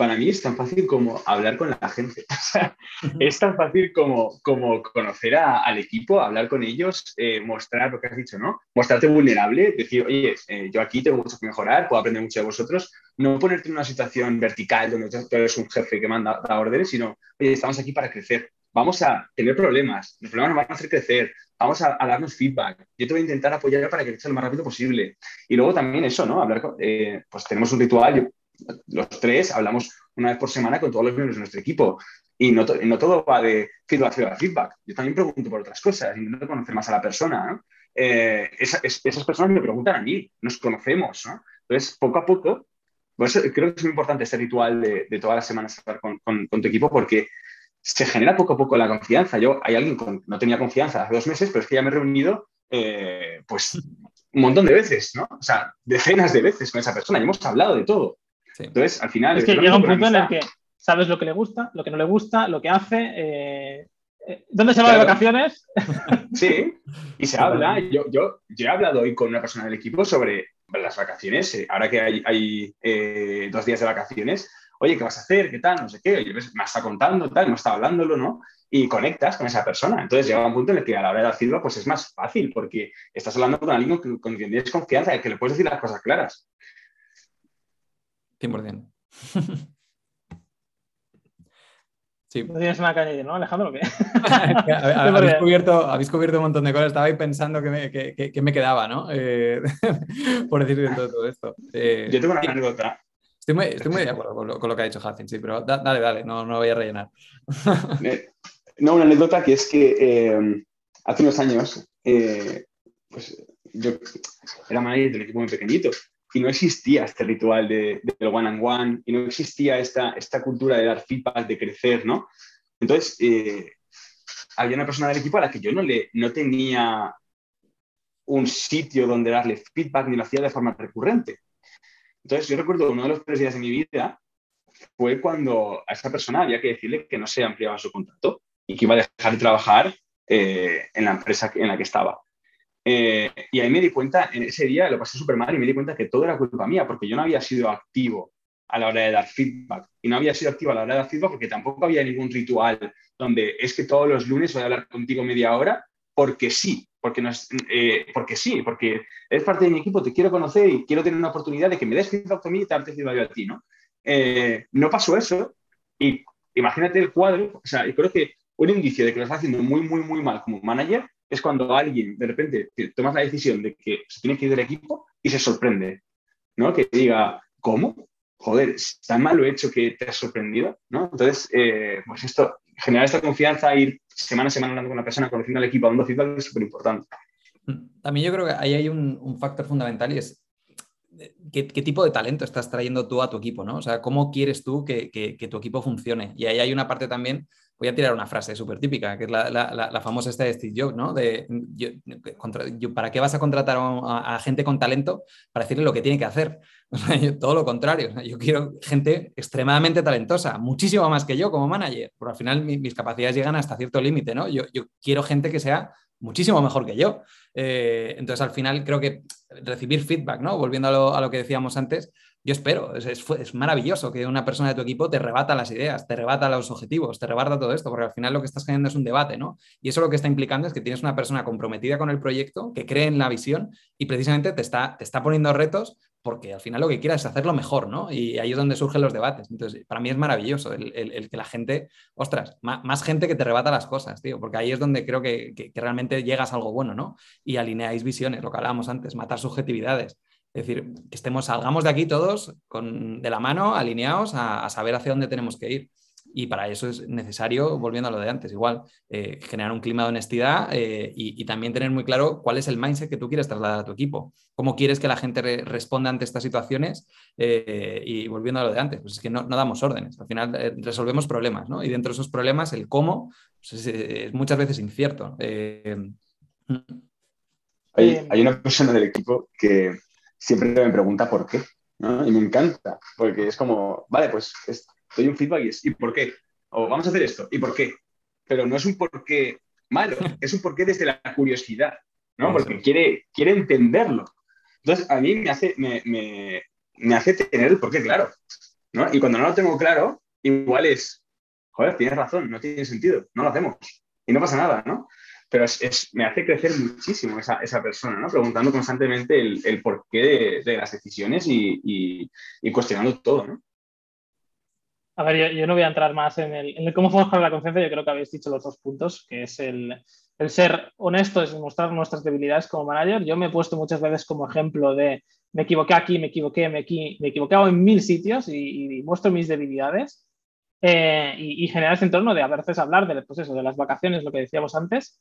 Para mí es tan fácil como hablar con la gente. es tan fácil como, como conocer al equipo, hablar con ellos, eh, mostrar lo que has dicho, ¿no? Mostrarte vulnerable, decir, oye, eh, yo aquí tengo mucho que mejorar, puedo aprender mucho de vosotros. No ponerte en una situación vertical donde tú eres un jefe que manda da órdenes, sino, oye, estamos aquí para crecer vamos a tener problemas, los problemas nos van a hacer crecer, vamos a, darnos feedback. Yo te voy a intentar apoyar para que creces lo más rápido posible. Y luego también eso, ¿no? Hablar, eh, pues tenemos un ritual, los tres hablamos una vez por semana con todos los miembros de nuestro equipo. Y no, no todo va de feedback, feedback, feedback. Yo también pregunto por otras cosas, intento conocer más a la persona, ¿no? Eh, esas personas me preguntan a mí, nos conocemos, ¿no? Entonces, poco a poco, pues creo que es muy importante este ritual de, de todas las semanas estar con, con, con, tu equipo porque se genera poco a poco la confianza. Yo, hay alguien que no tenía confianza hace dos meses, pero es que ya me he reunido eh, pues un montón de veces, ¿no? O sea, decenas de veces con esa persona y hemos hablado de todo. Entonces, al final... Es que llega un punto en el que sabes lo que le gusta, lo que no le gusta, lo que hace, eh, eh, ¿Dónde se va de vacaciones? Sí, y se habla. Yo, yo, yo, he hablado hoy con una persona del equipo sobre las vacaciones. Ahora que hay, hay dos días de vacaciones, oye, ¿qué vas a hacer? ¿Qué tal? No sé qué. me está contando, tal, me está hablándolo, ¿no? Y conectas con esa persona. Entonces llega un punto en el que a la hora de feedback, pues es más fácil, porque estás hablando con alguien con, quien tienes confianza, y que le puedes decir las cosas claras. 100%. Sí. No tienes nada que añadir, ¿no, Alejandro? habéis, cubierto, habéis cubierto un montón de cosas. Estaba ahí pensando que me, que, me quedaba, ¿no? Eh, por decir todo, todo esto. Eh, Yo tengo una anécdota. Estoy muy, estoy muy de acuerdo con lo, que ha dicho Hacin, sí, pero dale, dale, no, no voy a rellenar. no, una anécdota que es que hace unos años, pues yo era manager de un equipo muy pequeñito y no existía este ritual de, del one and one y no existía esta, esta cultura de dar feedback, de crecer, ¿no? Entonces, eh, había una persona del equipo a la que yo no, le, no tenía un sitio donde darle feedback ni lo hacía de forma recurrente. Entonces, yo recuerdo uno de los peores días de mi vida fue cuando a esa persona había que decirle que no se ampliaba su contrato y que iba a dejar de trabajar eh, en la empresa en la que estaba. Eh, y ahí me di cuenta, en ese día lo pasé súper mal y me di cuenta que todo era culpa mía, porque yo no había sido activo a la hora de dar feedback. Y no había sido activo a la hora de dar feedback porque tampoco había ningún ritual donde es que todos los lunes voy a hablar contigo media hora porque sí, porque, no eh, porque sí, porque eres parte de mi equipo, te quiero conocer y quiero tener una oportunidad de que me des feedback a mí y darte feedback a ti, ¿no? Eh, no pasó eso y imagínate el cuadro, o sea, yo creo que un indicio de que lo estás haciendo muy, muy, muy mal como manager es cuando alguien de repente tomas la decisión de que se tiene que ir del equipo y se sorprende, ¿no? Que diga, ¿cómo? Joder, tan mal lo he hecho que te has sorprendido, ¿no? Entonces, eh, pues esto, generar esta confianza, ir semana a semana hablando con la persona, conociendo al equipo, dando feedback es súper importante. También yo creo que ahí hay un, factor fundamental y es ¿Qué, tipo de talento estás trayendo tú a tu equipo, ¿no? O sea, ¿cómo quieres tú que, que, tu equipo funcione? Y ahí hay una parte también voy a tirar una frase súper típica, que es la, famosa esta de Steve Jobs, ¿no? De, ¿Para qué vas a contratar a, gente con talento para decirle lo que tiene que hacer? todo lo contrario, yo quiero gente extremadamente talentosa, muchísimo más que yo como manager, porque al final mis capacidades llegan hasta cierto límite, ¿no? Yo, quiero gente que sea muchísimo mejor que yo. Eh, entonces, al final, creo que recibir feedback, ¿no? Volviendo a lo, a lo que decíamos antes, yo espero, es, es, maravilloso que una persona de tu equipo te rebata las ideas, te rebata los objetivos, te rebata todo esto, porque al final lo que estás generando es un debate, ¿no? Y eso lo que está implicando es que tienes una persona comprometida con el proyecto, que cree en la visión y precisamente te está, te está poniendo retos porque al final lo que quiera es hacerlo mejor, ¿no? Y ahí es donde surgen los debates. Entonces, para mí es maravilloso el, que la gente, ostras, más, gente que te rebata las cosas, tío, porque ahí es donde creo que, que realmente llegas a algo bueno, ¿no? Y alineáis visiones, lo que hablábamos antes, matar subjetividades. Es decir, que estemos, salgamos de aquí todos con, de la mano, alineados a, saber hacia dónde tenemos que ir. Y para eso es necesario, volviendo a lo de antes, igual, eh, generar un clima de honestidad eh, y, también tener muy claro cuál es el mindset que tú quieres trasladar a tu equipo. ¿Cómo quieres que la gente responda ante estas situaciones? Eh, y volviendo a lo de antes, pues es que no, damos órdenes, al final resolvemos problemas, ¿no? Y dentro de esos problemas, el cómo pues es, muchas veces incierto. hay, una persona del equipo que, siempre me pregunta por qué, ¿no? Y me encanta, porque es como, vale, pues doy un feedback y es, ¿y por qué? O vamos a hacer esto, ¿y por qué? Pero no es un por qué malo, es un por qué desde la curiosidad, ¿no? Porque quiere, quiere entenderlo. Entonces, a mí me hace, me, me, me hace tener el por qué claro, ¿no? Y cuando no lo tengo claro, igual es, joder, tienes razón, no tiene sentido, no lo hacemos. Y no pasa nada, ¿no? Pero es, me hace crecer muchísimo esa, esa persona, ¿no? Preguntando constantemente el, el porqué de, las decisiones y, y, cuestionando todo, ¿no? A ver, yo, no voy a entrar más en el, en el cómo forjar la confianza, yo creo que habéis dicho los dos puntos, que es el, el ser honestos y mostrar nuestras debilidades como manager. Yo me he puesto muchas veces como ejemplo de me equivoqué aquí, me equivoqué, me, me equivoqué en mil sitios y, muestro mis debilidades. Eh, y, y, generar ese entorno de a veces hablar del proceso de las vacaciones, lo que decíamos antes,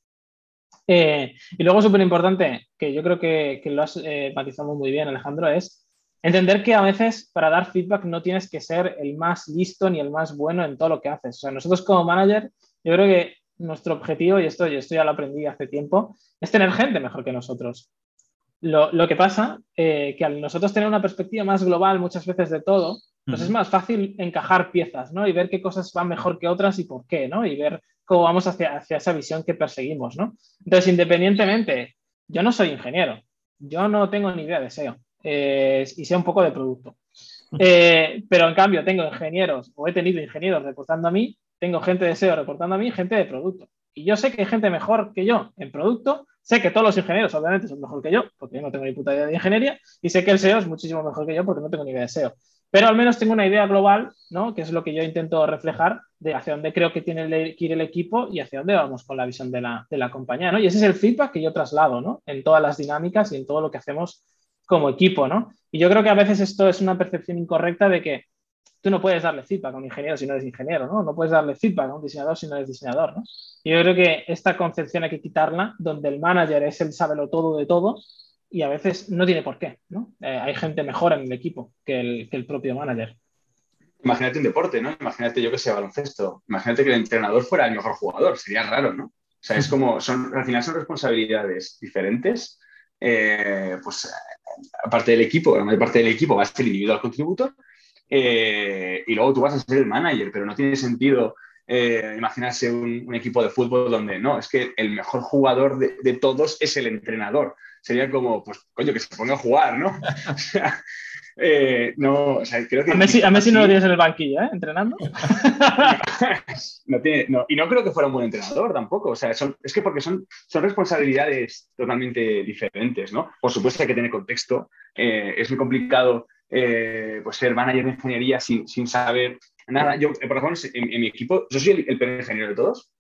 eh, y luego, súper importante, que yo creo que, lo has eh, matizado muy bien, Alejandro, es entender que a veces para dar feedback no tienes que ser el más listo ni el más bueno en todo lo que haces. O sea, nosotros como manager, yo creo que nuestro objetivo, y esto, y esto ya lo aprendí hace tiempo, es tener gente mejor que nosotros. Lo, lo que pasa eh, que al nosotros tener una perspectiva más global muchas veces de todo, pues es más fácil encajar piezas, ¿no? Y ver qué cosas van mejor que otras y por qué, ¿no? Y ver cómo vamos hacia, hacia esa visión que perseguimos, ¿no? Entonces, independientemente, yo no soy ingeniero, yo no tengo ni idea de SEO eh, y sé un poco de producto. Eh, pero en cambio, tengo ingenieros o he tenido ingenieros reportando a mí, tengo gente de SEO reportando a mí, gente de producto. Y yo sé que hay gente mejor que yo en producto, sé que todos los ingenieros obviamente son mejor que yo, porque yo no tengo ni puta idea de ingeniería, y sé que el SEO es muchísimo mejor que yo porque no tengo ni idea de SEO. Pero al menos tengo una idea global, ¿no? que es lo que yo intento reflejar de hacia dónde creo que tiene que ir el equipo y hacia dónde vamos con la visión de la, de la compañía. ¿no? Y ese es el feedback que yo traslado ¿no? en todas las dinámicas y en todo lo que hacemos como equipo. ¿no? Y yo creo que a veces esto es una percepción incorrecta de que tú no puedes darle feedback a un ingeniero si no eres ingeniero, ¿no? No puedes darle feedback a un diseñador si no eres diseñador, ¿no? Y yo creo que esta concepción hay que quitarla, donde el manager es el sábelo todo de todo y a veces no tiene por qué. ¿no? Eh, hay gente mejor en el equipo que el, que el, propio manager. Imagínate un deporte, ¿no? Imagínate yo que sea baloncesto. Imagínate que el entrenador fuera el mejor jugador. Sería raro, ¿no? O sea, es como, son, al final son responsabilidades diferentes. Eh, pues aparte del equipo, la mayor parte del equipo va a ser individual contributor eh, y luego tú vas a ser el manager, pero no tiene sentido imaginarse un, equipo de fútbol donde no, es que el mejor jugador de, de todos es el entrenador sería como, pues, coño, que se ponga a jugar, ¿no? o sea, eh, no, o sea, creo que... A Messi, a Messi no lo tienes en el banquillo, ¿eh? Entrenando. no tiene, no, y no creo que fuera un buen entrenador tampoco. O sea, son, es que porque son, son responsabilidades totalmente diferentes, ¿no? Por supuesto hay que tener contexto. Eh, es muy complicado eh, pues ser manager de ingeniería sin, sin saber nada. Yo, por ejemplo, en, mi equipo, yo soy el, el peor ingeniero de todos.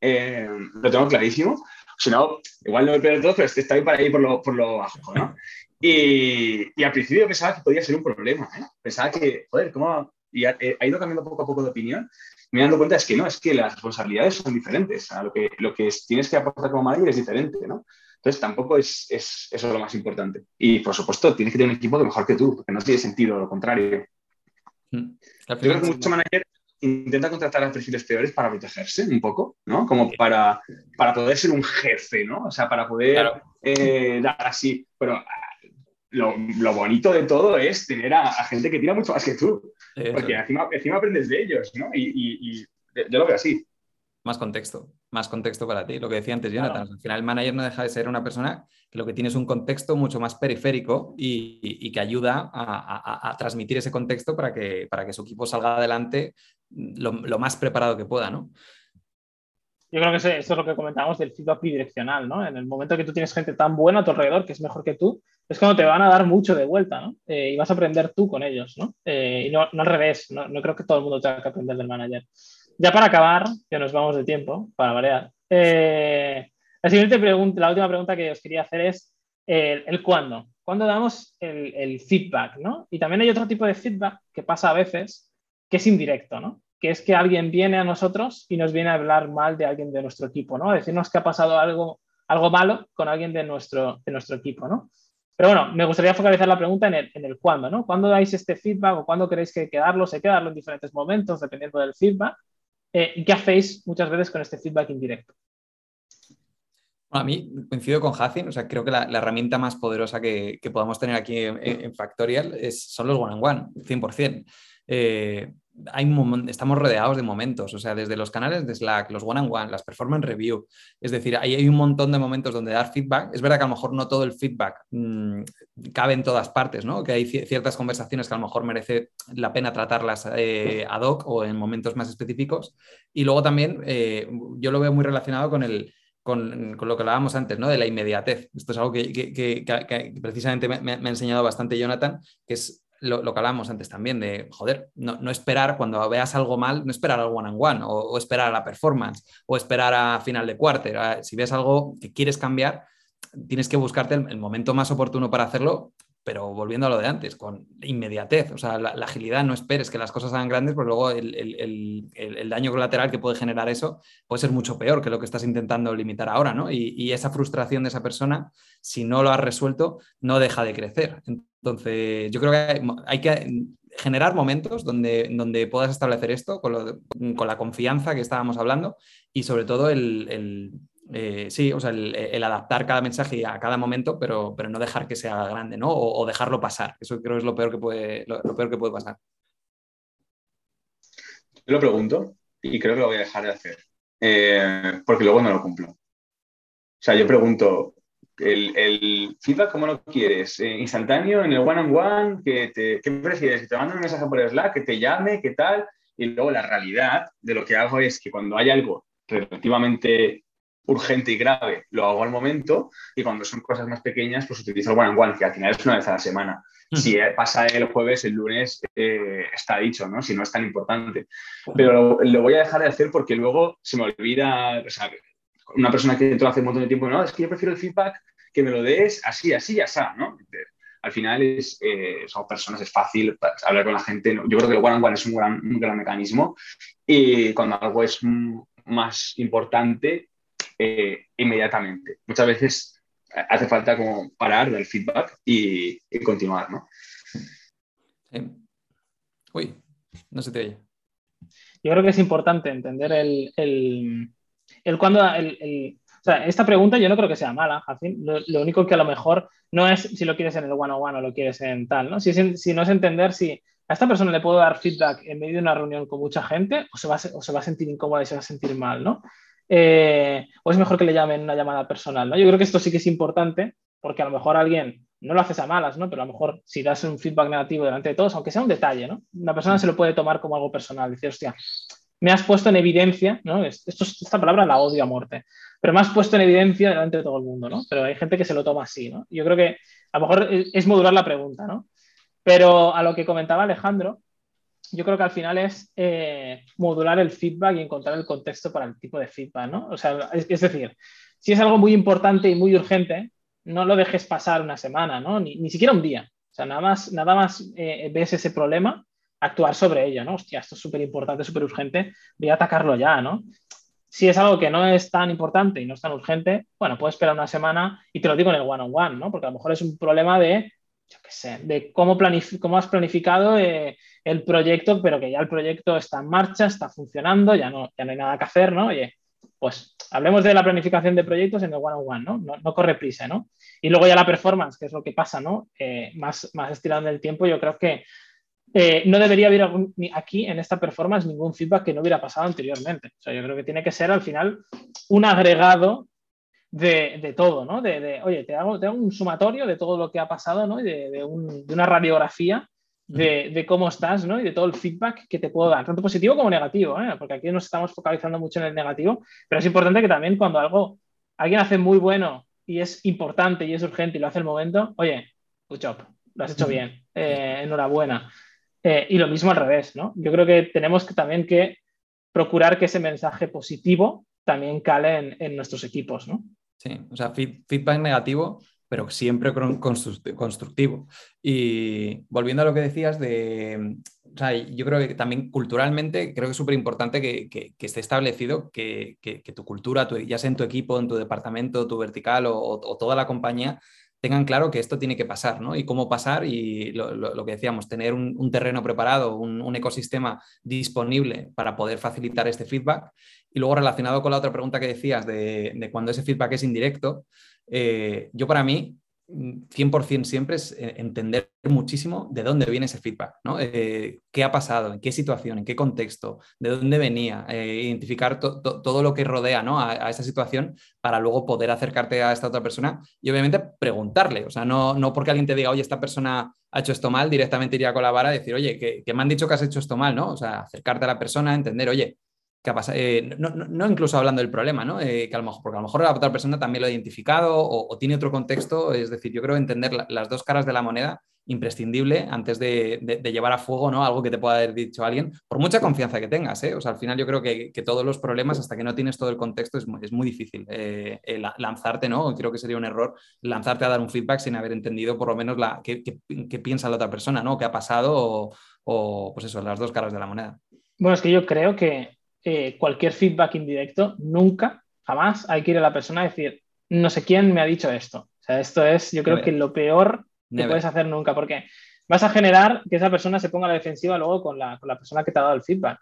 lo tengo clarísimo. Si no, igual no me pierdo todo, pero está ahí para ir por lo, por lo bajo, ¿no? Y, y, al principio pensaba que podía ser un problema, ¿eh? Pensaba que, joder, ¿cómo...? Y ha, ido cambiando poco a poco de opinión. Me he dado cuenta es que no, es que las responsabilidades son diferentes. O lo que, lo que tienes que aportar como manager es diferente, ¿no? Entonces tampoco es, es, eso lo más importante. Y por supuesto, tienes que tener un equipo de mejor que tú, porque no tiene sentido lo contrario. Mm. Yo creo que mucho manager intenta contratar a perfiles peores para protegerse un poco, ¿no? Como para, para poder ser un jefe, ¿no? O sea, para poder eh, dar así. Pero lo, lo, bonito de todo es tener a, gente que tira mucho más que tú. Porque encima, encima, aprendes de ellos, ¿no? Y, y, y yo lo veo así más contexto, más contexto para ti. Lo que decía antes Jonathan, al final el manager no deja de ser una persona que lo que tiene es un contexto mucho más periférico y, que ayuda a, transmitir ese contexto para que, para que su equipo salga adelante lo, más preparado que pueda, ¿no? Yo creo que eso es lo que comentábamos del feedback bidireccional, ¿no? En el momento que tú tienes gente tan buena a tu alrededor que es mejor que tú, es cuando te van a dar mucho de vuelta, ¿no? Eh, y vas a aprender tú con ellos, ¿no? Eh, y no, al revés, ¿no? no creo que todo el mundo tenga que aprender del manager. Ya para acabar, que nos vamos de tiempo, para variar. Eh, la siguiente pregunta, la última pregunta que os quería hacer es el, cuándo. ¿Cuándo damos el, feedback? ¿no? Y también hay otro tipo de feedback que pasa a veces, que es indirecto, ¿no? que es que alguien viene a nosotros y nos viene a hablar mal de alguien de nuestro equipo, ¿no? A decirnos que ha pasado algo, algo malo con alguien de nuestro, de nuestro equipo, ¿no? Pero bueno, me gustaría focalizar la pregunta en el, en el cuándo, ¿no? ¿Cuándo dais este feedback o cuándo queréis que, que darlo? Hay que darlo en diferentes momentos, dependiendo del feedback. Eh, ¿Y qué hacéis muchas veces con este feedback indirecto? a mí coincido con Hacin, o sea, creo que la, herramienta más poderosa que, podamos tener aquí en, Factorial es, son los one-on-one, 100% hay estamos rodeados de momentos, o sea, desde los canales de Slack, los one-on-one, las performance review, es decir, hay, un montón de momentos donde dar feedback. Es verdad que a lo mejor no todo el feedback mm, cabe en todas partes, ¿no? Que hay ciertas conversaciones que a lo mejor merece la pena tratarlas eh, ad hoc o en momentos más específicos. Y luego también eh, yo lo veo muy relacionado con el, con, lo que hablábamos antes, ¿no? De la inmediatez. Esto es algo que, precisamente me, ha enseñado bastante Jonathan, que es lo, que hablábamos antes también, de, joder, no, esperar cuando veas algo mal, no esperar al one-on-one o, esperar a la performance o esperar a final de quarter. Ah, si ves algo que quieres cambiar, tienes que buscarte el, momento más oportuno para hacerlo, pero volviendo a lo de antes, con inmediatez, o sea, la, agilidad, no esperes que las cosas sean grandes, porque luego el, daño colateral que puede generar eso puede ser mucho peor que lo que estás intentando limitar ahora, ¿no? Y, y esa frustración de esa persona, si no lo has resuelto, no deja de crecer. Entonces, yo creo que hay, que generar momentos donde, donde puedas establecer esto con, la confianza que estábamos hablando y sobre todo el, eh, sí, o sea, el, adaptar cada mensaje a cada momento, pero, pero no dejar que sea grande, ¿no? O, dejarlo pasar. Eso creo que es lo peor que puede, lo, peor que puede pasar. Yo lo pregunto y creo que lo voy a dejar de hacer, eh, porque luego no lo cumplo. O sea, yo pregunto, el, feedback, ¿cómo lo quieres? Eh, ¿Instantáneo, en el one-on-one? ¿qué, prefieres? ¿Que te manden un mensaje por Slack? ¿Que te llame? ¿Qué tal? Y luego la realidad de lo que hago es que cuando hay algo relativamente urgente y grave, lo hago al momento y cuando son cosas más pequeñas, pues utilizo el one-on-one, que al final es una vez a la semana. Hmm. Si pasa el jueves, el lunes eh, está dicho, ¿no? Si no es tan importante. Pero lo, voy a dejar de hacer porque luego se me olvida, o sea, una persona que entró hace un montón de tiempo, no, es que yo prefiero el feedback que me lo des así, así, ya está, ¿no? Al final es, eh, son personas, es fácil hablar con la gente. Yo creo que el one-on-one es un gran, un gran mecanismo y cuando algo es más importante, eh, inmediatamente. Muchas veces hace falta como parar, del feedback y, continuar, ¿no? Uy, no se te oye. Yo creo que es importante entender el, el, el cuando el, o sea, esta pregunta yo no creo que sea mala, Lo, lo, único que a lo mejor no es si lo quieres en el one-on-one o lo quieres en tal, ¿no? Si, si no es entender si a esta persona le puedo dar feedback en medio de una reunión con mucha gente o se va a, o se va a sentir incómoda y se va a sentir mal, ¿no? Eh, o es mejor que le llamen una llamada personal, ¿no? Yo creo que esto sí que es importante porque a lo mejor alguien no lo haces a malas, ¿no? Pero a lo mejor si das un feedback negativo delante de todos, aunque sea un detalle, ¿no? Una persona se lo puede tomar como algo personal, decir, hostia, me has puesto en evidencia, ¿no? Esta palabra la odio a muerte, pero me has puesto en evidencia delante de todo el mundo, ¿no? Pero hay gente que se lo toma así, ¿no? Yo creo que a lo mejor es modular la pregunta, ¿no? Pero a lo que comentaba Alejandro, yo creo que al final es eh, modular el feedback y encontrar el contexto para el tipo de feedback, ¿no? O sea, es, decir, si es algo muy importante y muy urgente, no lo dejes pasar una semana, ¿no? Ni, siquiera un día. O sea, nada más, nada más eh, ves ese problema, actuar sobre ello, ¿no? Hostia, esto es súper importante, súper urgente, voy a atacarlo ya, ¿no? Si es algo que no es tan importante y no es tan urgente, bueno, puedes esperar una semana y te lo digo en el one-on-one, -on -one, ¿no? Porque a lo mejor es un problema de yo qué sé, de cómo, cómo has planificado eh, el proyecto, pero que ya el proyecto está en marcha, está funcionando, ya no, ya no hay nada que hacer, ¿no? Oye, pues hablemos de la planificación de proyectos en el one-on-one, ¿no? ¿no? corre prisa, ¿no? Y luego ya la performance, que es lo que pasa, ¿no? Eh, más, más estirando el tiempo, yo creo que eh, no debería haber aquí en esta performance ningún feedback que no hubiera pasado anteriormente. O sea, yo creo que tiene que ser al final un agregado de, todo, ¿no? De, oye, te hago, te hago, un sumatorio de todo lo que ha pasado, ¿no? Y de, una radiografía de, cómo estás, ¿no? Y de todo el feedback que te puedo dar, tanto positivo como negativo, ¿eh? Porque aquí nos estamos focalizando mucho en el negativo, pero es importante que también cuando algo, alguien hace muy bueno y es importante y es urgente y lo hace el momento, oye, good job, lo has hecho bien, eh, enhorabuena. Eh, y lo mismo al revés, ¿no? Yo creo que tenemos que, también que procurar que ese mensaje positivo también cale en nuestros equipos, ¿no? Sí, o sea, feedback negativo, pero siempre constructivo. Y volviendo a lo que decías de, o sea, yo creo que también culturalmente creo que es súper importante que, esté establecido que, tu cultura, ya sea en tu equipo, en tu departamento, tu vertical o toda la compañía, tengan claro que esto tiene que pasar, ¿no? Y cómo pasar y lo, que decíamos, tener un, terreno preparado, un, ecosistema disponible para poder facilitar este feedback. Y luego relacionado con la otra pregunta que decías de, cuando ese feedback es indirecto, eh, yo para mí 100% siempre es eh, entender muchísimo de dónde viene ese feedback, ¿no? Eh, qué ha pasado, en qué situación, en qué contexto, de dónde venía, identificar todo lo que rodea ¿no? a, esa situación para luego poder acercarte a esta otra persona y obviamente preguntarle, o sea, no, no porque alguien te diga, oye, esta persona ha hecho esto mal, directamente iría con la vara y decir, oye, que, que me han dicho que has hecho esto mal, ¿no? O sea, acercarte a la persona, entender, oye, eh, no, incluso hablando del problema, ¿no? Eh, porque a lo mejor la otra persona también lo ha identificado o, tiene otro contexto. Es decir, yo creo entender las dos caras de la moneda imprescindible antes de, llevar a fuego ¿no? algo que te pueda haber dicho alguien, por mucha confianza que tengas. ¿eh? O sea, al final yo creo que, todos los problemas, hasta que no tienes todo el contexto, es muy, difícil lanzarte, ¿no? Creo que sería un error lanzarte a dar un feedback sin haber entendido por lo menos qué, piensa la otra persona, ¿no? ¿Qué ha pasado? O, o, pues eso, las dos caras de la moneda. Bueno, es que yo creo que eh, cualquier feedback indirecto, nunca, jamás hay que ir a la persona a decir, no sé quién me ha dicho esto. O sea, esto es, yo creo que lo peor que puedes hacer nunca, porque vas a generar que esa persona se ponga a la defensiva luego con la, persona que te ha dado el feedback.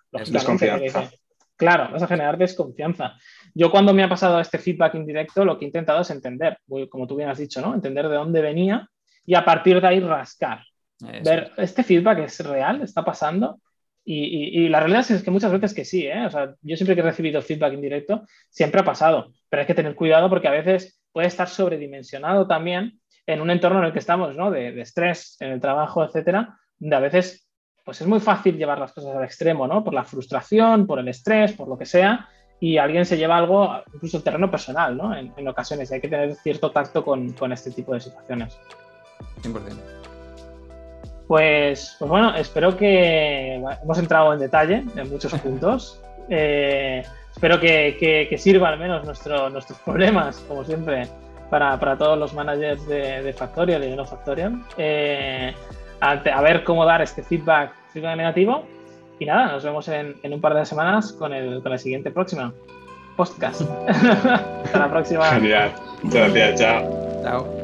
claro, vas a generar desconfianza. Yo cuando me ha pasado este feedback indirecto, lo que he intentado es entender, como tú bien has dicho, ¿no? Entender de dónde venía y a partir de ahí rascar. Ver, ¿este feedback es real? ¿Está pasando? Y, la realidad es que muchas veces que sí, ¿eh? o sea, yo siempre que he recibido feedback indirecto, siempre ha pasado, pero hay que tener cuidado porque a veces puede estar sobredimensionado también en un entorno en el que estamos, ¿no? De, estrés en el trabajo, etcétera, donde a veces pues es muy fácil llevar las cosas al extremo, ¿no? Por la frustración, por el estrés, por lo que sea, y alguien se lleva algo, incluso el terreno personal, ¿no? En, en ocasiones, hay que tener cierto tacto con, con este tipo de situaciones. 100%. Pues, pues bueno, espero que hemos entrado en detalle en muchos puntos. Eh, espero que, que, que, sirva al menos nuestro, nuestros problemas, como siempre, para, para todos los managers de, de, Factorial y de no Factorial. Eh, a, a, ver cómo dar este feedback, feedback negativo. Y nada, nos vemos en, en un par de semanas con, el, con la siguiente próxima podcast. Hasta la próxima. Genial. Gracias, chao. Chao.